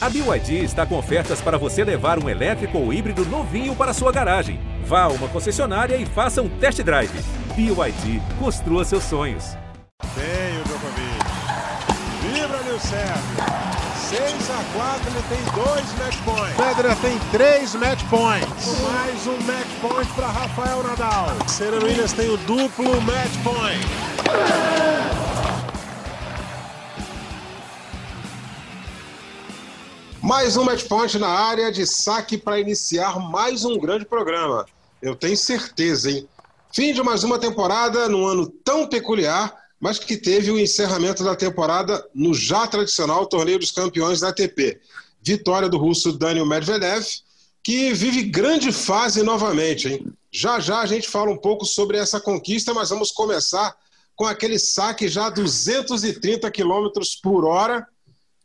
A BYD está com ofertas para você levar um elétrico ou híbrido novinho para sua garagem. Vá a uma concessionária e faça um test drive. BYD, construa seus sonhos. Tem o Djokovic. Vibra, Nil Sérgio. 6 a 4 ele tem dois match points. Federer tem três match points. Mais um match point para Rafael Nadal. Serena Williams tem o duplo match point. Mais um match point na área de saque para iniciar mais um grande programa. Eu tenho certeza, hein? Fim de mais uma temporada num ano tão peculiar mas que teve o encerramento da temporada no já tradicional Torneio dos Campeões da ATP. Vitória do russo Daniel Medvedev, que vive grande fase novamente. Hein? Já já a gente fala um pouco sobre essa conquista, mas vamos começar com aquele saque já a 230 km por hora.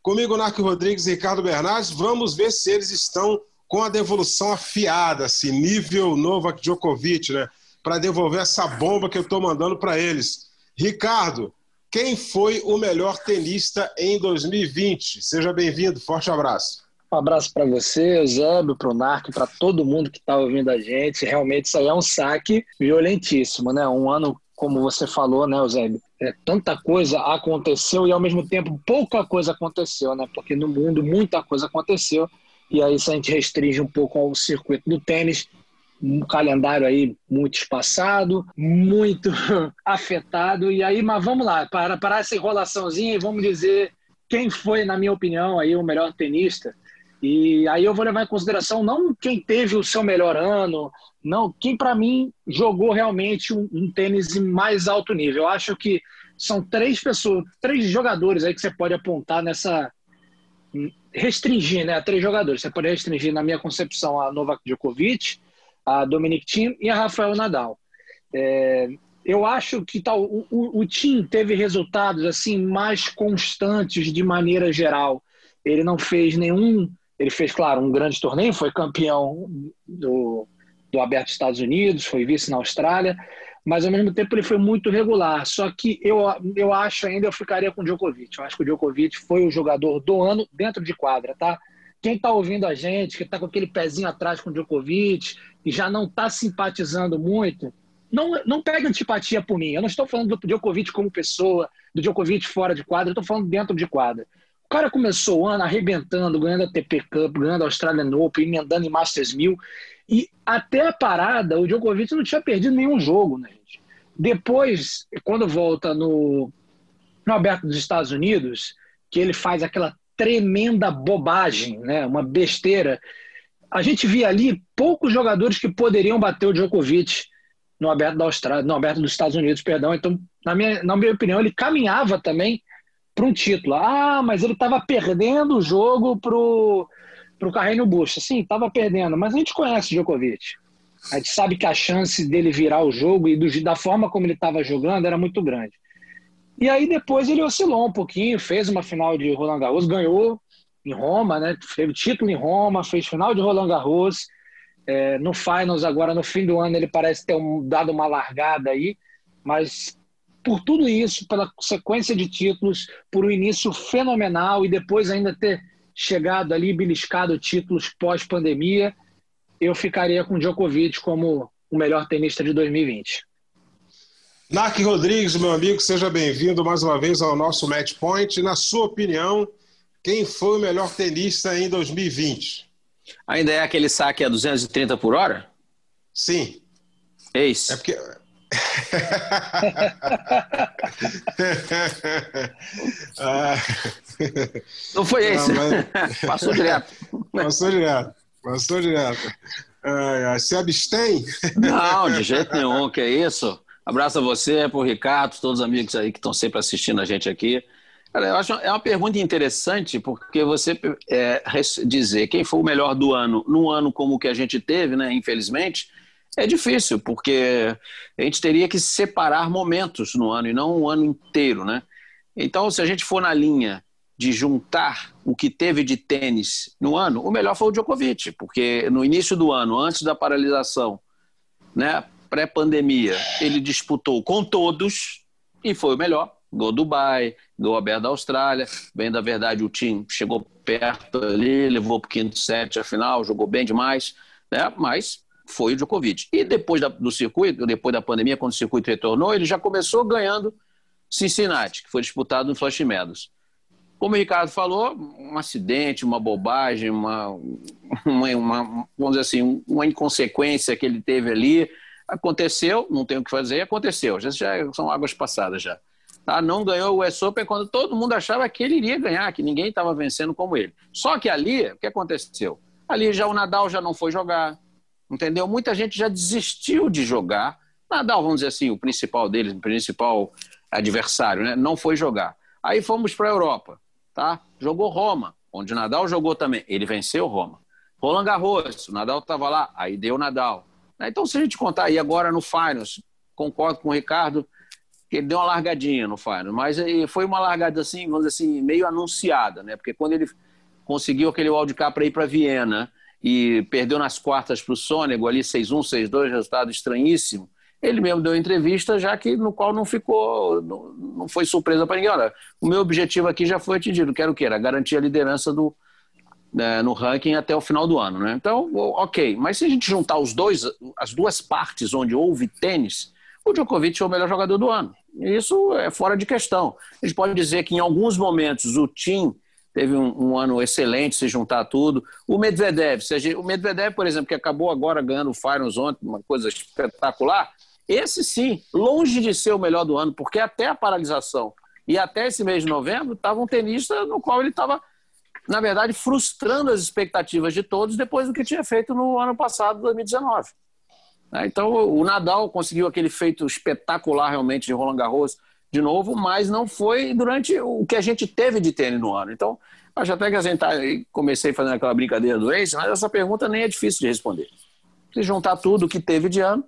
Comigo, Narco Rodrigues e Ricardo Bernardes, vamos ver se eles estão com a devolução afiada, assim, nível Novak Djokovic, né? Para devolver essa bomba que eu estou mandando para eles. Ricardo, quem foi o melhor tenista em 2020? Seja bem-vindo, forte abraço. Um abraço para você, Eusébio, para o Narco, para todo mundo que está ouvindo a gente. Realmente isso aí é um saque violentíssimo, né? Um ano, como você falou, né, Eusébio? É, tanta coisa aconteceu e ao mesmo tempo pouca coisa aconteceu, né? Porque no mundo muita coisa aconteceu. E aí, se a gente restringe um pouco ao circuito do tênis, um calendário aí muito espaçado, muito afetado. E aí, mas vamos lá, para parar essa enrolaçãozinha e vamos dizer quem foi, na minha opinião, aí o melhor tenista. E aí eu vou levar em consideração não quem teve o seu melhor ano, não quem para mim jogou realmente um, um tênis em mais alto nível. Eu acho que são três pessoas, três jogadores aí que você pode apontar nessa restringir, né? Três jogadores. Você pode restringir, na minha concepção, a Novak Djokovic, a Dominic Thiem e a Rafael Nadal. É, eu acho que tal, o, o, o Thiem teve resultados assim mais constantes de maneira geral. Ele não fez nenhum. Ele fez, claro, um grande torneio, foi campeão do, do Aberto dos Estados Unidos, foi vice na Austrália, mas ao mesmo tempo ele foi muito regular. Só que eu, eu acho ainda, eu ficaria com o Djokovic. Eu acho que o Djokovic foi o jogador do ano dentro de quadra, tá? Quem está ouvindo a gente, que está com aquele pezinho atrás com o Djokovic e já não está simpatizando muito, não, não pega antipatia por mim. Eu não estou falando do Djokovic como pessoa, do Djokovic fora de quadra, eu estou falando dentro de quadra. O cara começou o ano arrebentando, ganhando a TP Cup, ganhando a Australian Open, emendando em Masters 1000. E até a parada, o Djokovic não tinha perdido nenhum jogo, né, gente? Depois, quando volta no, no Aberto dos Estados Unidos, que ele faz aquela tremenda bobagem, né? uma besteira. A gente via ali poucos jogadores que poderiam bater o Djokovic no aberto da Austrália, no aberto dos Estados Unidos, perdão. Então, na minha, na minha opinião, ele caminhava também para um título. Ah, mas ele estava perdendo o jogo pro pro Carreño Busta. Sim, estava perdendo, mas a gente conhece o Djokovic. A gente sabe que a chance dele virar o jogo e do, da forma como ele estava jogando era muito grande. E aí depois ele oscilou um pouquinho, fez uma final de Roland Garros, ganhou em Roma, né? Teve título em Roma, fez final de Roland Garros. É, no Finals, agora no fim do ano, ele parece ter um, dado uma largada aí, mas por tudo isso, pela sequência de títulos, por um início fenomenal e depois ainda ter chegado ali, beliscado títulos pós-pandemia, eu ficaria com Djokovic como o melhor tenista de 2020. Narc Rodrigues, meu amigo, seja bem-vindo mais uma vez ao nosso Match Point. Na sua opinião, quem foi o melhor tenista em 2020? Ainda é aquele saque a 230 por hora? Sim. Eis. É porque. Não foi esse. Não, mas... Passou direto. Passou direto. Passou direto. se abstém? Não, de jeito nenhum. Que é isso? Abraço a você, para o Ricardo, todos os amigos aí que estão sempre assistindo a gente aqui. Cara, eu acho é uma pergunta interessante, porque você é, dizer quem foi o melhor do ano num ano como o que a gente teve, né, infelizmente, é difícil, porque a gente teria que separar momentos no ano e não um ano inteiro, né? Então, se a gente for na linha de juntar o que teve de tênis no ano, o melhor foi o Djokovic, porque no início do ano, antes da paralisação, né, pré-pandemia, ele disputou com todos e foi o melhor. Gol Dubai, gol aberto da Austrália. Bem da verdade, o time chegou perto ali, levou para o quinto set a final, jogou bem demais, né? mas foi o Djokovic. E depois da, do circuito, depois da pandemia, quando o circuito retornou, ele já começou ganhando Cincinnati, que foi disputado no Flush Meadows. Como o Ricardo falou, um acidente, uma bobagem, uma, uma, uma, vamos dizer assim, uma inconsequência que ele teve ali. Aconteceu, não tem o que fazer, aconteceu. Já, já são águas passadas já. Tá? Não ganhou o US Open quando todo mundo achava que ele iria ganhar, que ninguém estava vencendo como ele. Só que ali, o que aconteceu? Ali já o Nadal já não foi jogar, entendeu? Muita gente já desistiu de jogar. Nadal, vamos dizer assim, o principal deles, o principal adversário, né? não foi jogar. Aí fomos para a Europa tá? Jogou Roma, onde Nadal jogou também. Ele venceu Roma. Roland Garros, o Nadal estava lá, aí deu Nadal. Então, se a gente contar aí agora no Finals, concordo com o Ricardo, que ele deu uma largadinha no Finals, mas foi uma largada assim, vamos dizer assim, meio anunciada, né? Porque quando ele conseguiu aquele wildcard para ir para Viena e perdeu nas quartas para o Sônego, ali 6-1, 6-2, resultado estranhíssimo, ele mesmo deu entrevista, já que no qual não ficou, não, não foi surpresa para ninguém. Olha, o meu objetivo aqui já foi atingido, quero o quê? Era garantir a liderança do, né, no ranking até o final do ano. Né? Então, ok. Mas se a gente juntar os dois, as duas partes onde houve tênis, o Djokovic é o melhor jogador do ano. Isso é fora de questão. A gente pode dizer que em alguns momentos o Tim teve um, um, ano excelente se juntar tudo. O Medvedev, gente, o Medvedev, por exemplo, que acabou agora ganhando o Finals ontem, uma coisa espetacular, esse sim, longe de ser o melhor do ano, porque até a paralisação e até esse mês de novembro estava um tenista no qual ele estava, na verdade, frustrando as expectativas de todos depois do que tinha feito no ano passado, 2019. Né? Então, o Nadal conseguiu aquele feito espetacular realmente de Roland Garros de novo, mas não foi durante o que a gente teve de tênis no ano. Então, acho até que a gente tá, comecei fazendo aquela brincadeira do ex, mas essa pergunta nem é difícil de responder. Se juntar tudo o que teve de ano,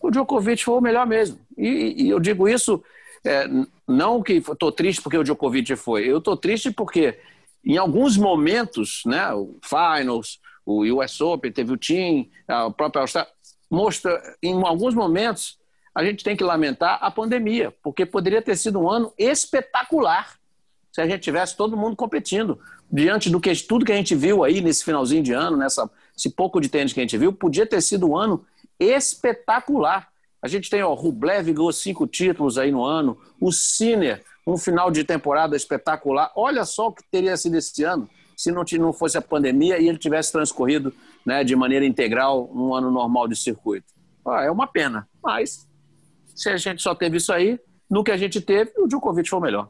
o Djokovic foi o melhor mesmo. E, e eu digo isso é, não que estou triste porque o Djokovic foi, eu estou triste porque em alguns momentos, né, o Finals, o US Open, teve o Team, a própria Austrália, mostra, em alguns momentos, a gente tem que lamentar a pandemia, porque poderia ter sido um ano espetacular se a gente tivesse todo mundo competindo. Diante do que tudo que a gente viu aí nesse finalzinho de ano, nessa, esse pouco de tênis que a gente viu, podia ter sido um ano espetacular. A gente tem, ó, Rublev ganhou cinco títulos aí no ano, o Sinner, um final de temporada espetacular. Olha só o que teria sido esse ano se não, não fosse a pandemia e ele tivesse transcorrido né, de maneira integral um ano normal de circuito. Ah, é uma pena, mas se a gente só teve isso aí, no que a gente teve, o Djokovic foi o melhor.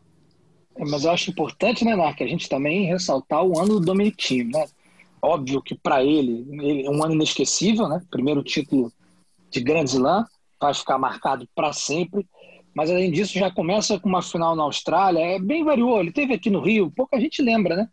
É, mas eu acho importante, né, Mark, a gente também ressaltar o ano do Dominic Thiem, né? Óbvio que para ele, ele é um ano inesquecível, né? Primeiro título de Grand Slam, vai ficar marcado para sempre. Mas além disso, já começa com uma final na Austrália. É bem variou. Ele teve aqui no Rio, pouca gente lembra, né?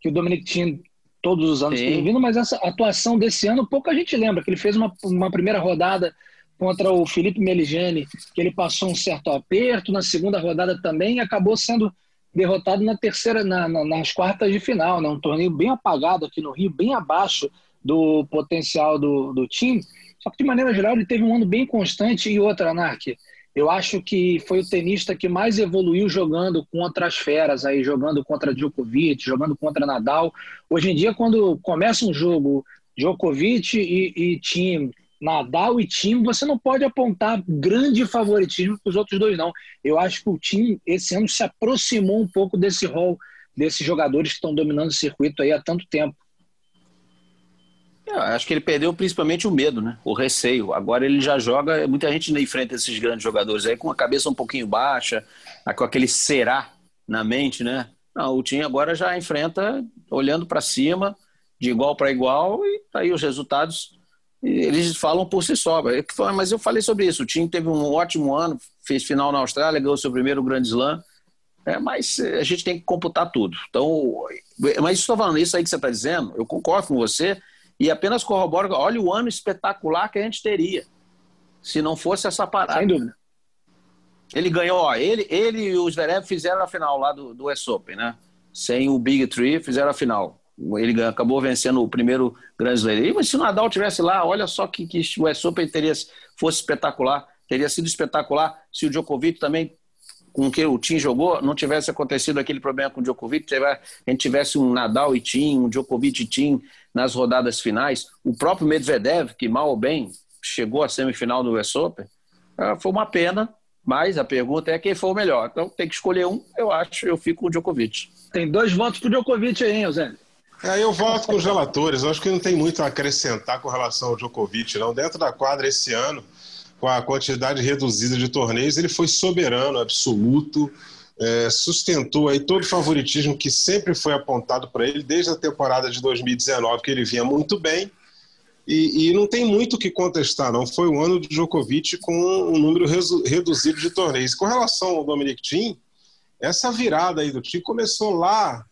Que o Dominic Thiem todos os anos Sim. tem vindo, mas essa atuação desse ano pouca gente lembra que ele fez uma, uma primeira rodada contra o Felipe Meligeni, que ele passou um certo aperto, na segunda rodada também e acabou sendo derrotado na terceira, na, na, nas quartas de final, né? um torneio bem apagado aqui no Rio, bem abaixo do potencial do, do time. Só que, de maneira geral, ele teve um ano bem constante e outra, Anarque. Eu acho que foi o tenista que mais evoluiu jogando contra as feras, aí, jogando contra Djokovic, jogando contra Nadal. Hoje em dia, quando começa um jogo Djokovic e, e time Nadal e time, você não pode apontar grande favoritismo para os outros dois, não. Eu acho que o time, esse ano, se aproximou um pouco desse rol desses jogadores que estão dominando o circuito aí há tanto tempo. Eu acho que ele perdeu principalmente o medo, né? O receio. Agora ele já joga, muita gente enfrenta esses grandes jogadores aí com a cabeça um pouquinho baixa, com aquele será na mente, né? Não, o time agora já enfrenta olhando para cima, de igual para igual, e tá aí os resultados eles falam por si só. Mas eu falei sobre isso. O time teve um ótimo ano, fez final na Austrália, ganhou seu primeiro grande slam. É, mas a gente tem que computar tudo. Então, mas estou falando isso aí que você está dizendo, eu concordo com você e apenas corroboro. Olha o ano espetacular que a gente teria se não fosse essa parada. Sem dúvida. Ele ganhou, ó, ele, ele e o Zverev fizeram a final lá do, do US Open, né? Sem o Big Tree, fizeram a final. Ele acabou vencendo o primeiro Grand Slam. Mas se o Nadal tivesse lá, olha só que, que o US Open teria, fosse espetacular. Teria sido espetacular se o Djokovic também com que o Tim jogou, não tivesse acontecido aquele problema com o Djokovic, a gente tivesse um Nadal e Tim, um Djokovic e Tim nas rodadas finais, o próprio Medvedev, que mal ou bem chegou à semifinal do US Open, ah, foi uma pena, mas a pergunta é quem foi o melhor. Então tem que escolher um, eu acho, eu fico com o Djokovic. Tem dois votos pro Djokovic aí, hein, Zé? É, eu voto com os relatores. Eu acho que não tem muito a acrescentar com relação ao Djokovic, não. Dentro da quadra esse ano, com a quantidade reduzida de torneios, ele foi soberano, absoluto, é, sustentou aí todo o favoritismo que sempre foi apontado para ele desde a temporada de 2019, que ele vinha muito bem. E, e, não tem muito o que contestar, não. Foi o ano de Djokovic com um número reduzido de torneios. Com relação ao Dominic Thiem, essa virada aí do Thiem começou lá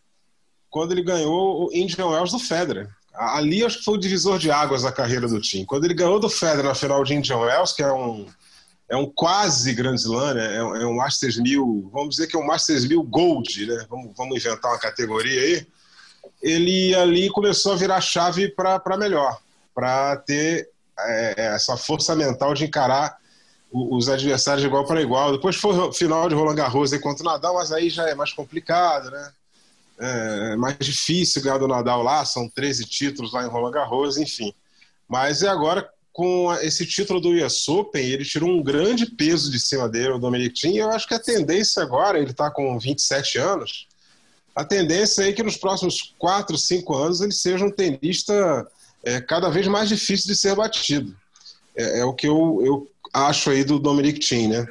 quando ele ganhou o Indian Wells do Federer. Ali acho que foi o divisor de águas da carreira do Thiem. Quando ele ganhou do Federer na final de Indian Wells, que é um, é um quase Grand Slam, né? é, um, é um Masters 1000, vamos dizer que é um Masters 1000 Gold, né? vamos, vamos inventar uma categoria aí. Ele ali começou a virar chave para melhor para ter é, é, essa força mental de encarar os adversários de igual para igual. Depois foi o final de Roland Garros contra o Nadal, mas aí já é mais complicado, né? É, é mais difícil ganhar do Nadal lá, são 13 títulos lá em Roland Garros, enfim. Mas é agora com esse título do US Open, ele tirou um grande peso de cima dele, o Dominic Thiem, e eu acho que a tendência agora, ele está com 27 anos, a tendência é que nos próximos 4, 5 anos ele seja um tenista é cada vez mais difícil de ser batido. É, é o que eu, eu acho aí do Dominic Thiem, né?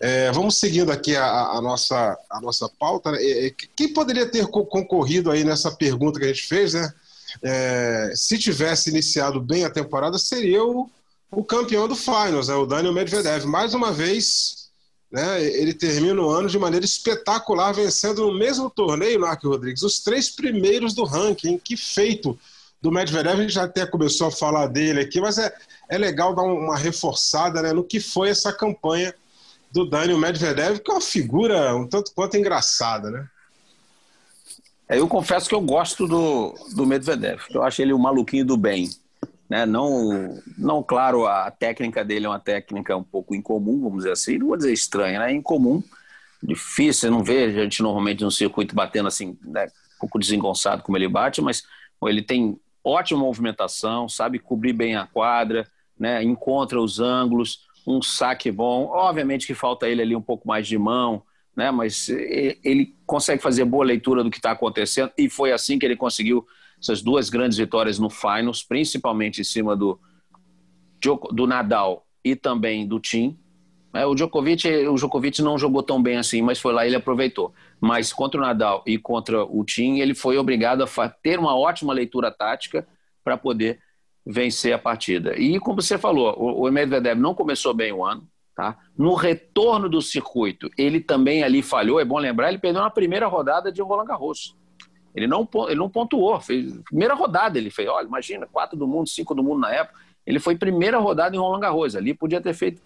É, vamos seguindo aqui a, a, nossa, a nossa pauta. É, quem poderia ter concorrido aí nessa pergunta que a gente fez, né? É, se tivesse iniciado bem a temporada, seria o, o campeão do Finals, né? o Daniel Medvedev. Mais uma vez, né, ele termina o ano de maneira espetacular, vencendo no mesmo torneio, Mark Rodrigues, os três primeiros do ranking. Que feito! Do Medvedev, a gente até começou a falar dele aqui, mas é, é legal dar uma reforçada né, no que foi essa campanha do Daniel Medvedev, que é uma figura um tanto quanto engraçada, né? É, eu confesso que eu gosto do, do Medvedev. Eu acho ele o um maluquinho do bem. Né? Não, não, claro, a técnica dele é uma técnica um pouco incomum, vamos dizer assim. Não vou dizer estranha, né? Incomum, difícil. Não vê a gente normalmente no circuito batendo assim, né? um pouco desengonçado como ele bate, mas ele tem ótima movimentação, sabe cobrir bem a quadra, né? encontra os ângulos, um saque bom. Obviamente que falta ele ali um pouco mais de mão, né? mas ele consegue fazer boa leitura do que está acontecendo e foi assim que ele conseguiu essas duas grandes vitórias no Finals, principalmente em cima do, do Nadal e também do Tim. É, o Djokovic, o Djokovic não jogou tão bem assim, mas foi lá e ele aproveitou. Mas contra o Nadal e contra o Tim, ele foi obrigado a ter uma ótima leitura tática para poder vencer a partida. E como você falou, o Medvedev não começou bem o ano, tá? No retorno do circuito, ele também ali falhou. É bom lembrar, ele perdeu na primeira rodada de Roland Garros. Ele não, ele não pontuou. Fez, primeira rodada ele fez. Olha, imagina, quatro do mundo, cinco do mundo na época. Ele foi primeira rodada em Roland Garros. Ali podia ter feito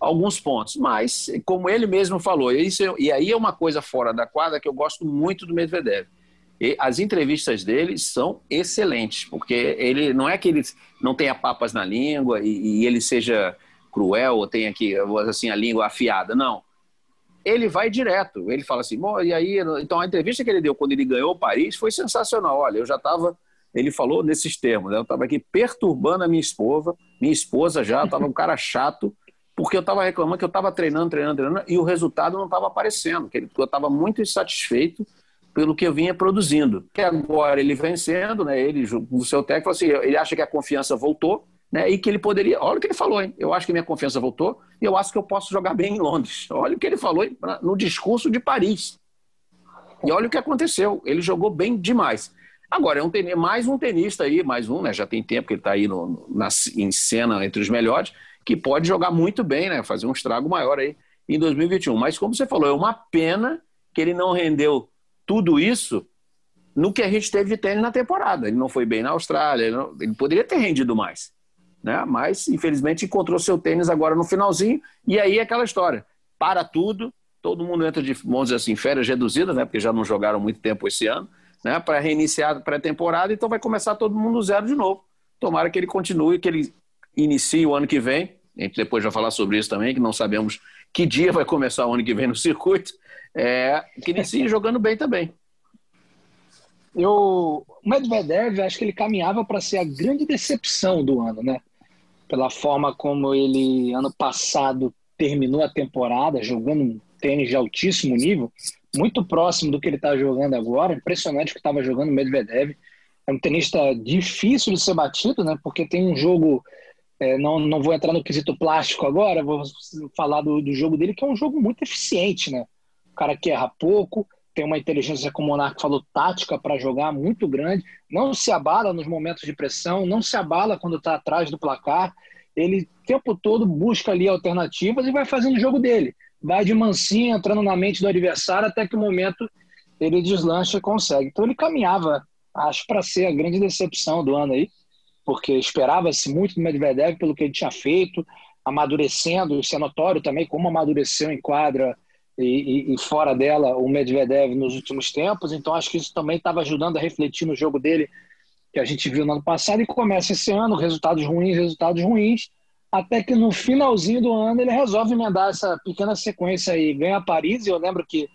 alguns pontos. Mas, como ele mesmo falou, isso, e aí é uma coisa fora da quadra que eu gosto muito do Medvedev. E as entrevistas dele são excelentes, porque ele não é que ele não tenha papas na língua e, e ele seja cruel ou tenha aqui assim a língua afiada, não. Ele vai direto. Ele fala assim, e aí, então a entrevista que ele deu quando ele ganhou Paris foi sensacional. Olha, eu já estava ele falou nesses termos, né? eu estava aqui perturbando a minha esposa, minha esposa já estava um cara chato, porque eu estava reclamando que eu estava treinando, treinando, treinando, e o resultado não estava aparecendo, que eu estava muito insatisfeito pelo que eu vinha produzindo. Que agora ele vencendo, né, ele, o seu técnico, assim, ele acha que a confiança voltou, né, e que ele poderia. Olha o que ele falou, hein? Eu acho que minha confiança voltou e eu acho que eu posso jogar bem em Londres. Olha o que ele falou hein? no discurso de Paris. E olha o que aconteceu. Ele jogou bem demais. Agora, é um mais um tenista aí, mais um, né? Já tem tempo que ele está aí no, na, em cena entre os melhores que pode jogar muito bem, né? Fazer um estrago maior aí em 2021. Mas como você falou, é uma pena que ele não rendeu tudo isso no que a gente teve de tênis na temporada. Ele não foi bem na Austrália, ele, não, ele poderia ter rendido mais. Né? Mas, infelizmente, encontrou seu tênis agora no finalzinho, e aí é aquela história. Para tudo, todo mundo entra de, vamos dizer assim, férias reduzidas, né? Porque já não jogaram muito tempo esse ano, né? Para reiniciar a pré-temporada, então vai começar todo mundo zero de novo. Tomara que ele continue, que ele inicie o ano que vem a gente depois vai falar sobre isso também, que não sabemos que dia vai começar o ano que vem no circuito, é, que inicie jogando bem também. Eu, o Medvedev, acho que ele caminhava para ser a grande decepção do ano, né? Pela forma como ele, ano passado, terminou a temporada jogando um tênis de altíssimo nível, muito próximo do que ele está jogando agora. Impressionante o que estava jogando o Medvedev. É um tenista difícil de ser batido, né? Porque tem um jogo. É, não, não vou entrar no quesito plástico agora, vou falar do, do jogo dele, que é um jogo muito eficiente, né? O cara que erra pouco, tem uma inteligência, como o Monark falou, tática para jogar muito grande, não se abala nos momentos de pressão, não se abala quando está atrás do placar. Ele o tempo todo busca ali alternativas e vai fazendo o jogo dele vai de mansinho, entrando na mente do adversário, até que o momento ele deslancha e consegue. Então ele caminhava, acho, para ser a grande decepção do ano aí, porque esperava-se muito do Medvedev pelo que ele tinha feito, amadurecendo, isso é notório também como amadureceu em quadra e, e, e fora dela o Medvedev nos últimos tempos, então acho que isso também estava ajudando a refletir no jogo dele, que a gente viu no ano passado, e começa esse ano, resultados ruins, resultados ruins, até que no finalzinho do ano ele resolve emendar essa pequena sequência aí, ganha Paris, e eu lembro que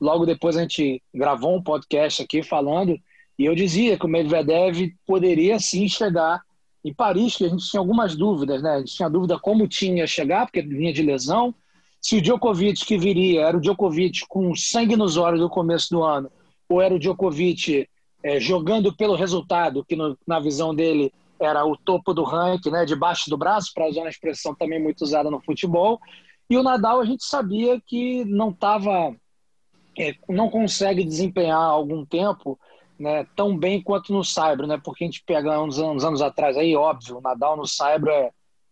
logo depois a gente gravou um podcast aqui falando, e eu dizia que o Medvedev poderia sim chegar em Paris, que a gente tinha algumas dúvidas, né? A gente tinha dúvida como tinha chegar, porque vinha de lesão, se o Djokovic que viria era o Djokovic com sangue nos olhos no começo do ano, ou era o Djokovic é, jogando pelo resultado, que no, na visão dele era o topo do ranking, né, debaixo do braço, para usar uma expressão também muito usada no futebol. E o Nadal a gente sabia que não estava, é, não consegue desempenhar algum tempo né, tão bem quanto no Saibro, né? Porque a gente pega uns, uns anos atrás aí, óbvio, o Nadal no Saibro é,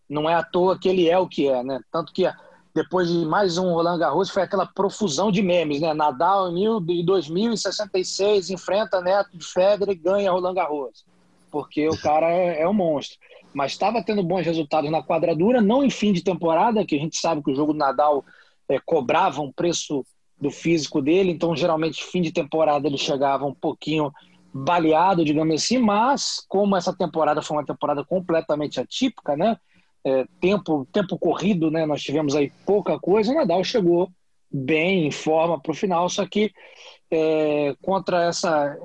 não é à toa que ele é o que é, né? Tanto que depois de mais um Roland Garros foi aquela profusão de memes, né? Nadal em 2066 enfrenta Neto de Federer e ganha Roland Garros porque o cara é, é um monstro. Mas estava tendo bons resultados na quadradura, não em fim de temporada, que a gente sabe que o jogo do Nadal é, cobrava um preço do físico dele, então geralmente fim de temporada ele chegava um pouquinho baleado, digamos assim, mas como essa temporada foi uma temporada completamente atípica, né? É, tempo, tempo corrido, né? Nós tivemos aí pouca coisa, o Nadal chegou bem em forma para o final, só que é, contra essa,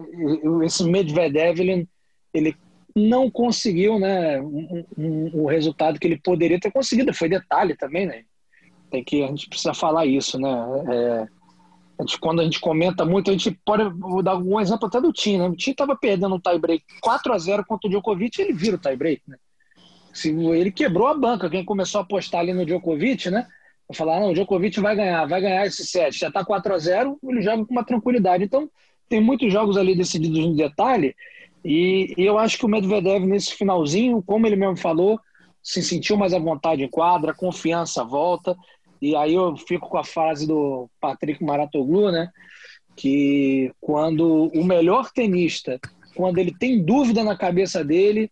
esse Medvedev ele ele não conseguiu né, um, um, o resultado que ele poderia ter conseguido. Foi detalhe também, né? Tem que, a gente precisa falar isso, né? É, gente, quando a gente comenta muito, a gente pode vou dar algum exemplo até do Tim, né? O Tim estava perdendo um tie-break 4 a 0 contra o Djokovic, ele vira o tie-break, né? Ele quebrou a banca, quem começou a apostar ali no Djokovic, né? Falar, não, o Djokovic vai ganhar, vai ganhar esse set, já está 4 a 0 ele joga com uma tranquilidade. Então, tem muitos jogos ali decididos no detalhe e, e, eu acho que o Medvedev, nesse finalzinho, como ele mesmo falou, se sentiu mais à vontade em quadra, confiança volta. E aí eu fico com a frase do Patrick Maratoglu, né? Que quando o melhor tenista, quando ele tem dúvida na cabeça dele,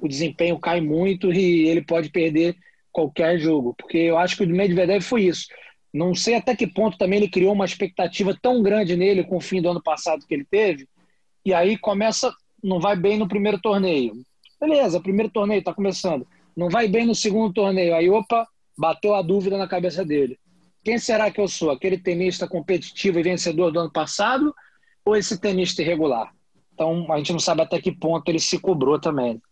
o desempenho cai muito e ele pode perder qualquer jogo. Porque eu acho que o Medvedev foi isso. Não sei até que ponto também ele criou uma expectativa tão grande nele com o fim do ano passado que ele teve. E aí começa não vai bem no primeiro torneio. Beleza, primeiro torneio está começando. Não vai bem no segundo torneio. Aí, opa, bateu a dúvida na cabeça dele. Quem será que eu sou? Aquele tenista competitivo e vencedor do ano passado ou esse tenista irregular? Então, a gente não sabe até que ponto ele se cobrou também.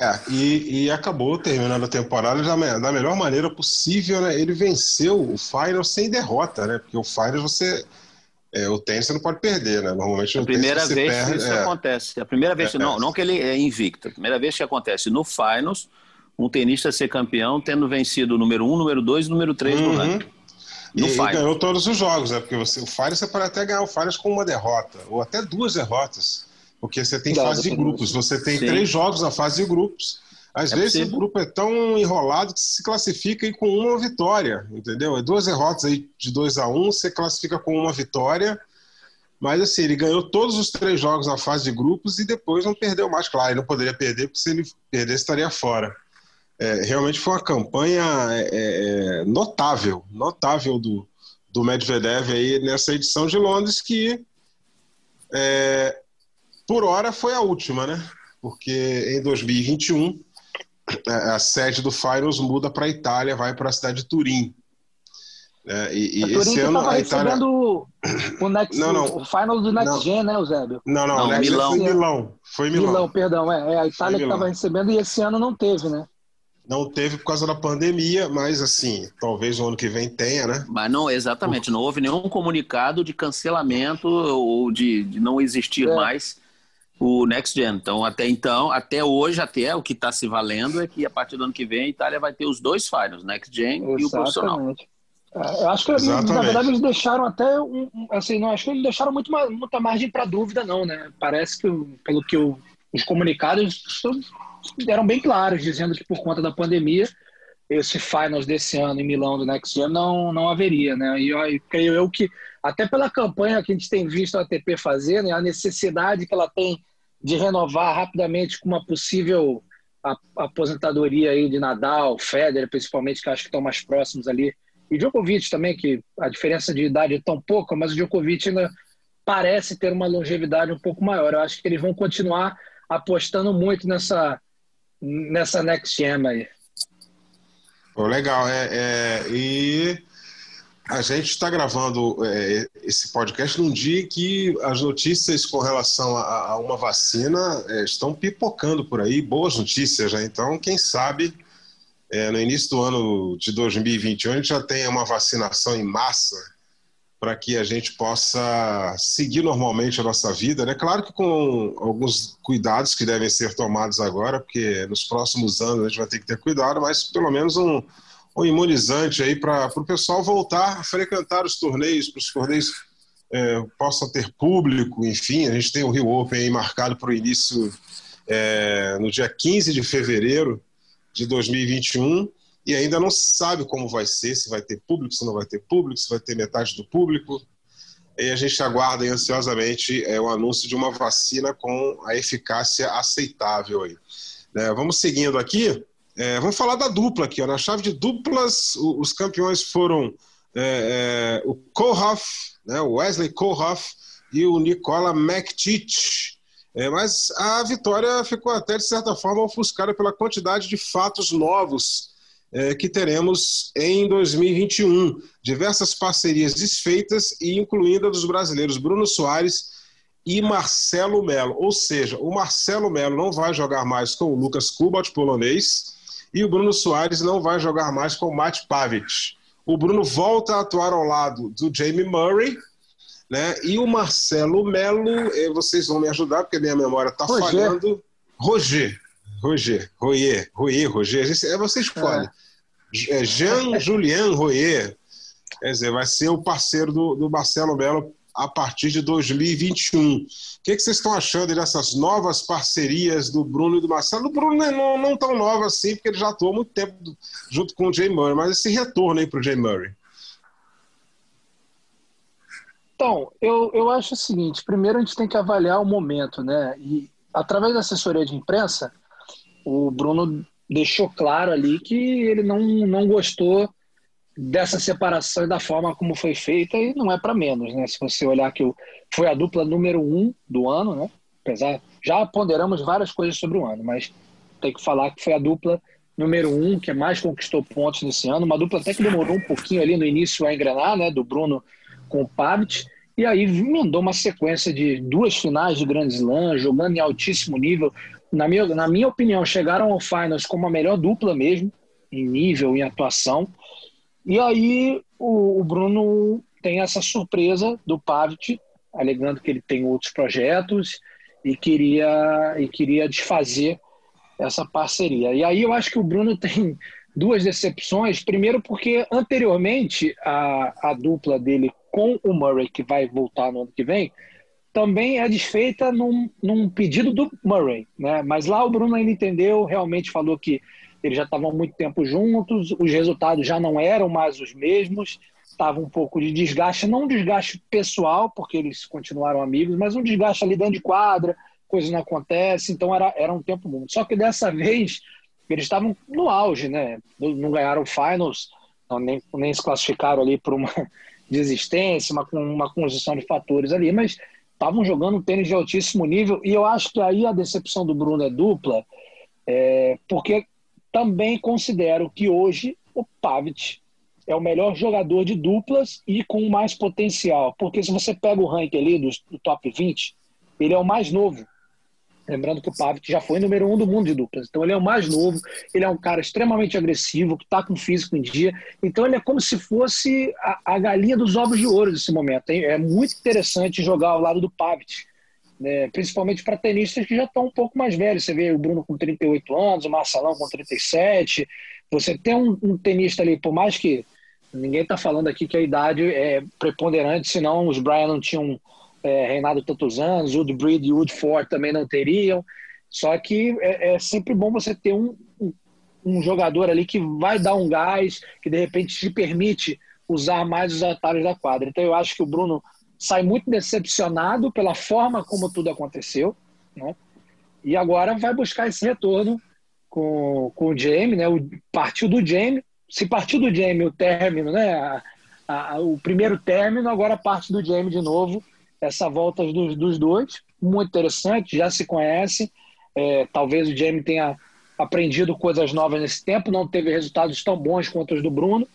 É, e, e acabou terminando a temporada da, da melhor maneira possível, né? Ele venceu o Final sem derrota, né? Porque o Final você é, o tênis você não pode perder, né? Normalmente a primeira vez perde, isso é. acontece. A primeira vez, é, não, é. não que ele é invicto. A primeira vez que acontece no finals, um tenista ser campeão tendo vencido o número 1, um, número 2 e número 3 uhum. do ranking. No e, e ganhou todos os jogos, né? Porque você, o Finals você pode até ganhar o Finals com uma derrota, ou até duas derrotas. Porque você tem fase de grupos. Você tem Sim. três jogos na fase de grupos. Às é vezes possível. o grupo é tão enrolado que se classifica aí com uma vitória, entendeu? É duas derrotas aí de 2 a 1 um, você classifica com uma vitória. Mas assim, ele ganhou todos os três jogos na fase de grupos e depois não perdeu mais. Claro, ele não poderia perder, porque se ele perdesse estaria fora. É, realmente foi uma campanha é, é, notável, notável do, do Medvedev aí nessa edição de Londres, que é, por hora foi a última, né? Porque em 2021 a sede do Finals muda para a Itália, vai para a cidade de Turim. É, e, e esse ano a Itália o, next, não, não, o final do Next não, Gen, né, Eusébio? Não, não, não Milão. foi Milão. Foi Milão. Milão, perdão, é, é a Itália que estava recebendo e esse ano não teve, né? Não teve por causa da pandemia, mas assim, talvez o ano que vem tenha, né? Mas não, exatamente, não houve nenhum comunicado de cancelamento ou de, de não existir é. mais o Next Gen. Então, até então, até hoje, até o que está se valendo é que a partir do ano que vem a Itália vai ter os dois finals, Next Gen Exatamente. e o profissional. É, eu acho que, Exatamente. na verdade, eles deixaram até um, assim, não acho que eles deixaram muito, muita margem para dúvida, não, né? Parece que, pelo que eu, os comunicados eram bem claros, dizendo que por conta da pandemia, esse finals desse ano em Milão do Next Gen não, não haveria, né? E eu creio eu que, até pela campanha que a gente tem visto a ATP fazer, né, a necessidade que ela tem de renovar rapidamente com uma possível aposentadoria aí de Nadal, Federer, principalmente, que acho que estão mais próximos ali e Djokovic também, que a diferença de idade é tão pouca, mas o Djokovic ainda parece ter uma longevidade um pouco maior. Eu acho que eles vão continuar apostando muito nessa, nessa next gen aí. Oh, legal, é, é, e a gente está gravando é, esse podcast num dia que as notícias com relação a, a uma vacina é, estão pipocando por aí, boas notícias, né? Então, quem sabe é, no início do ano de 2021 a gente já tenha uma vacinação em massa para que a gente possa seguir normalmente a nossa vida, né? Claro que com alguns cuidados que devem ser tomados agora, porque nos próximos anos a gente vai ter que ter cuidado, mas pelo menos um, um imunizante aí para o pessoal voltar a frequentar os torneios, para os torneios é, possam ter público, enfim, a gente tem o Rio Open aí marcado para o início é, no dia 15 de fevereiro, de 2021 e ainda não se sabe como vai ser, se vai ter público, se não vai ter público, se vai ter metade do público. E a gente aguarda ansiosamente é, o anúncio de uma vacina com a eficácia aceitável. Aí. É, vamos seguindo aqui. É, vamos falar da dupla aqui. Ó. Na chave de duplas, o, os campeões foram é, é o Kohoff, né, o Wesley Kohoff e o Nicola McTeach. É, mas a vitória ficou até, de certa forma, ofuscada pela quantidade de fatos novos é, que teremos em 2021. Diversas parcerias desfeitas, e incluindo a dos brasileiros Bruno Soares e Marcelo Melo. Ou seja, o Marcelo Melo não vai jogar mais com o Lucas Kubalt, polonês, e o Bruno Soares não vai jogar mais com o Matt Pavic. O Bruno volta a atuar ao lado do Jamie Murray, né? E o Marcelo Melo, eh, vocês vão me ajudar, porque minha memória está falhando. Roger. Roger. Royer. Royer, Roger. É você escolhe. É. é Jean Julien Royer. Quer dizer, vai ser o parceiro do, do Marcelo Melo a partir de 2021. O que, que vocês estão achando dessas novas parcerias do Bruno e do Marcelo? O Bruno não, não tão nova assim, porque ele já atuou muito tempo junto com o Jay Murray, mas esse retorno aí para o Jay Murray. Então, eu, eu acho o seguinte: primeiro a gente tem que avaliar o momento, né? E através da assessoria de imprensa, o Bruno deixou claro ali que ele não, não gostou dessa separação e da forma como foi feita, e não é para menos, né? Se você olhar que foi a dupla número um do ano, né? Apesar, já ponderamos várias coisas sobre o ano, mas tem que falar que foi a dupla número um que mais conquistou pontos nesse ano, uma dupla até que demorou um pouquinho ali no início a engrenar, né? Do Bruno com o Pavic, e aí mandou uma sequência de duas finais de Grand Slam, jogando em altíssimo nível. Na minha, na minha opinião, chegaram ao Finals como a melhor dupla mesmo, em nível, em atuação. E aí o, o Bruno tem essa surpresa do Pavic, alegando que ele tem outros projetos e queria, e queria desfazer essa parceria. E aí eu acho que o Bruno tem duas decepções. Primeiro, porque anteriormente a, a dupla dele com o Murray, que vai voltar no ano que vem, também é desfeita num, num pedido do Murray. Né? Mas lá o Bruno ainda entendeu, realmente falou que eles já estavam muito tempo juntos, os resultados já não eram mais os mesmos, estava um pouco de desgaste, não um desgaste pessoal, porque eles continuaram amigos, mas um desgaste ali dentro de quadra, coisa não acontece, então era, era um tempo muito. Só que dessa vez eles estavam no auge, né? Não ganharam finals, nem, nem se classificaram ali por uma de existência, uma, uma conjunção de fatores ali, mas estavam jogando tênis de altíssimo nível e eu acho que aí a decepção do Bruno é dupla, é, porque também considero que hoje o Pavic é o melhor jogador de duplas e com mais potencial. Porque se você pega o ranking ali do, do top 20, ele é o mais novo. Lembrando que o Pavic já foi número um do mundo de duplas. Então ele é o mais novo, ele é um cara extremamente agressivo, que está com físico em dia. Então ele é como se fosse a, a galinha dos ovos de ouro nesse momento. É muito interessante jogar ao lado do Pavic. Né? Principalmente para tenistas que já estão um pouco mais velhos. Você vê o Bruno com 38 anos, o Marcelão com 37. Você tem um, um tenista ali, por mais que ninguém está falando aqui que a idade é preponderante, senão os Brian não tinham é, reinado tantos anos, Wood Breed e Wood Ford também não teriam. Só que é, é sempre bom você ter um, um, um, jogador ali que vai dar um gás, que de repente te permite usar mais os atalhos da quadra. Então eu acho que o Bruno sai muito decepcionado pela forma como tudo aconteceu, né? E agora vai buscar esse retorno com, com o Jamie, né? O, partiu do Jamie. Se partiu do Jamie o término, né? A, a, o primeiro término, agora parte do Jamie de novo essa volta dos, dos dois, muito interessante, já se conhece. É, talvez o Jamie tenha aprendido coisas novas nesse tempo, não teve resultados tão bons quanto os do Bruno.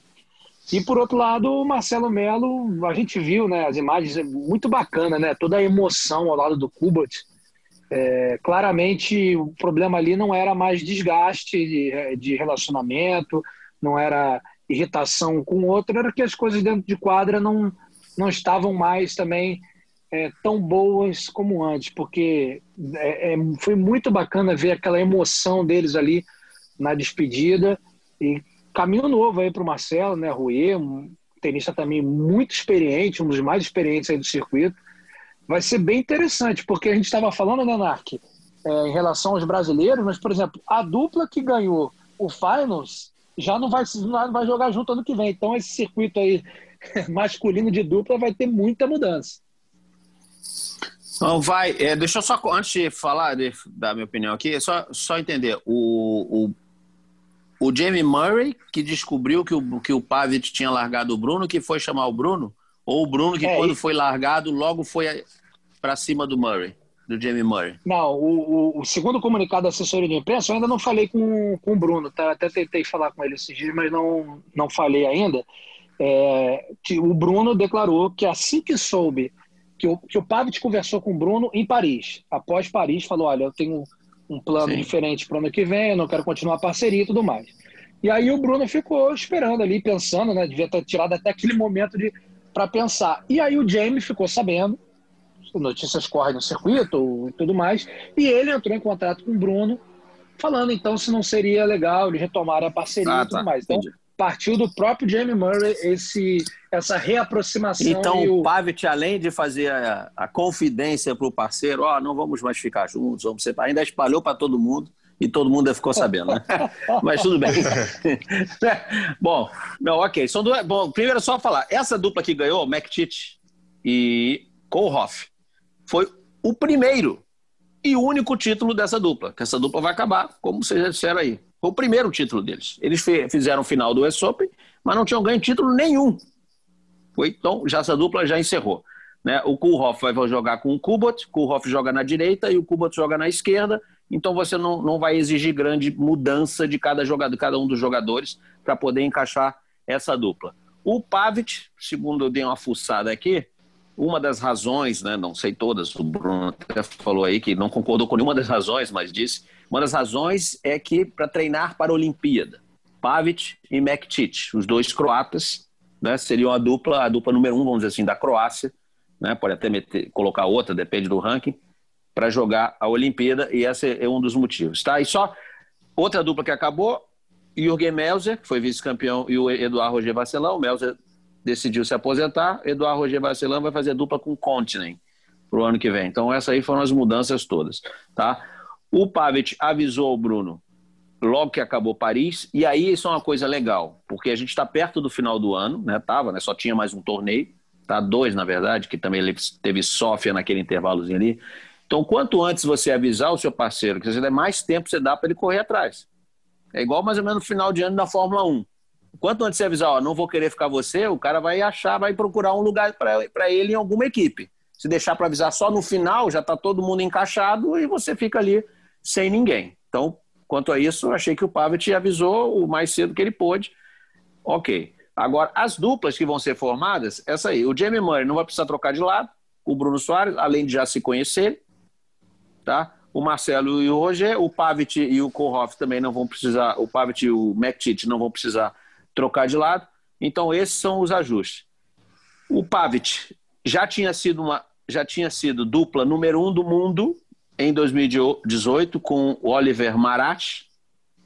E por outro lado, o Marcelo Melo, a gente viu né, as imagens, é muito bacana, né? Toda a emoção ao lado do Kubat. É, claramente o problema ali não era mais desgaste de, de relacionamento, não era irritação com o outro, era que as coisas dentro de quadra não, não estavam mais também é, tão boas como antes, porque é, é, foi muito bacana ver aquela emoção deles ali na despedida e caminho novo aí para o Marcelo, né, Rui, um tenista também muito experiente, um dos mais experientes aí do circuito. Vai ser bem interessante, porque a gente estava falando, né, Nark, é, em relação aos brasileiros, mas, por exemplo, a dupla que ganhou o Finals já não vai, não vai jogar junto ano que vem. Então, esse circuito aí masculino de dupla vai ter muita mudança. Então vai, é, deixa eu só, antes de falar, de dar minha opinião aqui, só, só entender. O, o, o Jamie Murray, que descobriu que o, que o Pavic tinha largado o Bruno, que foi chamar o Bruno? Ou o Bruno, que é, quando foi largado, logo foi para cima do Murray, do Jamie Murray? Não, o, o, o, segundo comunicado da assessoria de imprensa, eu ainda não falei com, com o Bruno, tá? até tentei falar com ele esses dias, mas não, não falei ainda. É, que o Bruno declarou que assim que soube que o, que o Pavic conversou com o Bruno em Paris. Após Paris, falou: olha, eu tenho um plano Sim. diferente para o ano que vem, eu não quero continuar a parceria e tudo mais. E aí o Bruno ficou esperando ali, pensando, né? Devia ter tirado até aquele momento de para pensar. E aí o Jamie ficou sabendo, notícias correm no circuito e tudo mais, e ele entrou em contato com o Bruno, falando então se não seria legal retomar a parceria ah, e tudo tá. mais. Então, Entendi partiu do próprio Jamie Murray esse, essa reaproximação. Então, o Pavic, além de fazer a, a confidência para o parceiro, ó, oh, não vamos mais ficar juntos, vamos separar, ainda espalhou para todo mundo e todo mundo ficou sabendo, né? Mas tudo bem. bom, não, ok. São duas, bom, primeiro só falar, essa dupla que ganhou, McTit e Kohlhoff, foi o primeiro e único título dessa dupla, que essa dupla vai acabar, como vocês já disseram aí. Foi o primeiro título deles. Eles fizeram o final do US Open, mas não tinham ganho título nenhum. Foi, então, já essa dupla já encerrou. Né? O Kulhoff vai jogar com o Kubot, Kulhoff joga na direita e o Kubot joga na esquerda. Então você não, não vai exigir grande mudança de cada jogador, cada um dos jogadores para poder encaixar essa dupla. O Pavic, segundo eu dei uma fuçada aqui, uma das razões, né, não sei todas, o Bruno até falou aí que não concordou com nenhuma das razões, mas disse uma das razões é que para treinar para a Olimpíada, Pavic e Mektic, os dois croatas, né, seriam a dupla, a dupla número um, vamos dizer assim, da Croácia, né, pode até meter, colocar outra, depende do ranking, para jogar a Olimpíada, e esse é um dos motivos. Tá? E só outra dupla que acabou, Jürgen Melzer, que foi vice-campeão, e o Eduardo Roger Vasselão. O Melzer decidiu se aposentar, Eduardo Roger Vasselão vai fazer dupla com Continent para o ano que vem. Então, essas aí foram as mudanças todas. Tá? O Pavic avisou o Bruno logo que acabou Paris, e aí isso é uma coisa legal, porque a gente está perto do final do ano, né? Tava, né? Só tinha mais um torneio, tá? Dois, na verdade, que também teve Sófia naquele intervalozinho ali. Então, quanto antes você avisar o seu parceiro, que você der mais tempo você dá para ele correr atrás. É igual mais ou menos no final de ano da Fórmula 1. Quanto antes você avisar, ó, não vou querer ficar você, o cara vai achar, vai procurar um lugar para ele em alguma equipe. Se deixar para avisar só no final, já está todo mundo encaixado e você fica ali sem ninguém. Então, quanto a isso, achei que o Pavic avisou o mais cedo que ele pôde. Ok. Agora, as duplas que vão ser formadas, essa aí. O Jamie Murray não vai precisar trocar de lado. O Bruno Soares, além de já se conhecer, tá? O Marcelo e o Roger, o Pavic e o Kohoff também não vão precisar, o Pavic e o McTit não vão precisar trocar de lado. Então, esses são os ajustes. O Pavic já tinha sido uma já tinha sido dupla número um do mundo em 2018 com o Oliver Marat,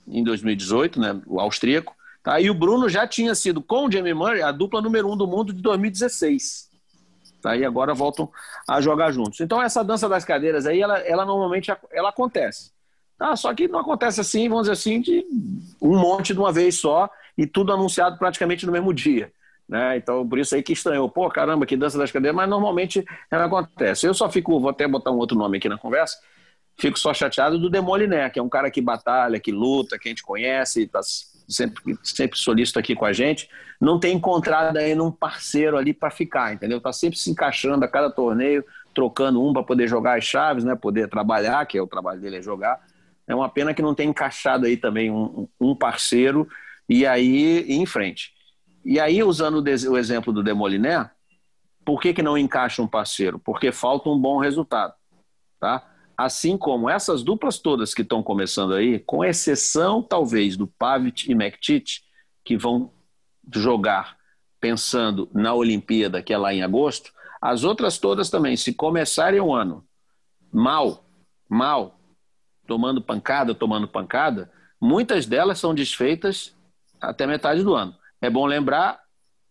em 2018, né, o austríaco. Tá? E o Bruno já tinha sido com o Jamie Murray a dupla número um do mundo de 2016. Tá? E agora voltam a jogar juntos. Então essa dança das cadeiras aí, ela, ela normalmente ela acontece. Tá? Só que não acontece assim, vamos dizer assim, de um monte de uma vez só e tudo anunciado praticamente no mesmo dia. Né? Então, por isso aí que estranhou. Pô, caramba, que dança das cadeiras, mas normalmente ela acontece. Eu só fico, vou até botar um outro nome aqui na conversa, fico só chateado do Demoliné, que é um cara que batalha, que luta, que a gente conhece, está sempre, sempre solícito aqui com a gente, não tem encontrado ainda um parceiro ali para ficar, entendeu? Está sempre se encaixando a cada torneio, trocando um para poder jogar as chaves, né? Poder trabalhar, que é o trabalho dele é jogar. É uma pena que não tem encaixado aí também um, um parceiro e aí em frente. E aí, usando o exemplo do Demoliné, por que, que não encaixa um parceiro? Porque falta um bom resultado. Tá? Assim como essas duplas todas que estão começando aí, com exceção talvez do Pavic e McTit, que vão jogar pensando na Olimpíada, que é lá em agosto, as outras todas também, se começarem o ano mal, mal, tomando pancada, tomando pancada, muitas delas são desfeitas até metade do ano. É bom lembrar,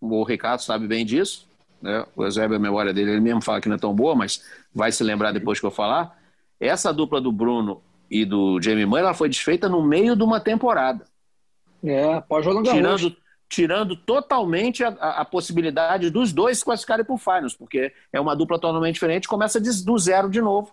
o Ricardo sabe bem disso, né? o Eusébio, a memória dele, ele mesmo fala que não é tão boa, mas vai se lembrar depois que eu falar. Essa dupla do Bruno e do Jamie Murray, ela foi desfeita no meio de uma temporada. É, pode jogar tirando, tirando totalmente a, a, possibilidade dos dois se classificarem para o Finals, porque é uma dupla totalmente diferente, começa de, do zero de novo,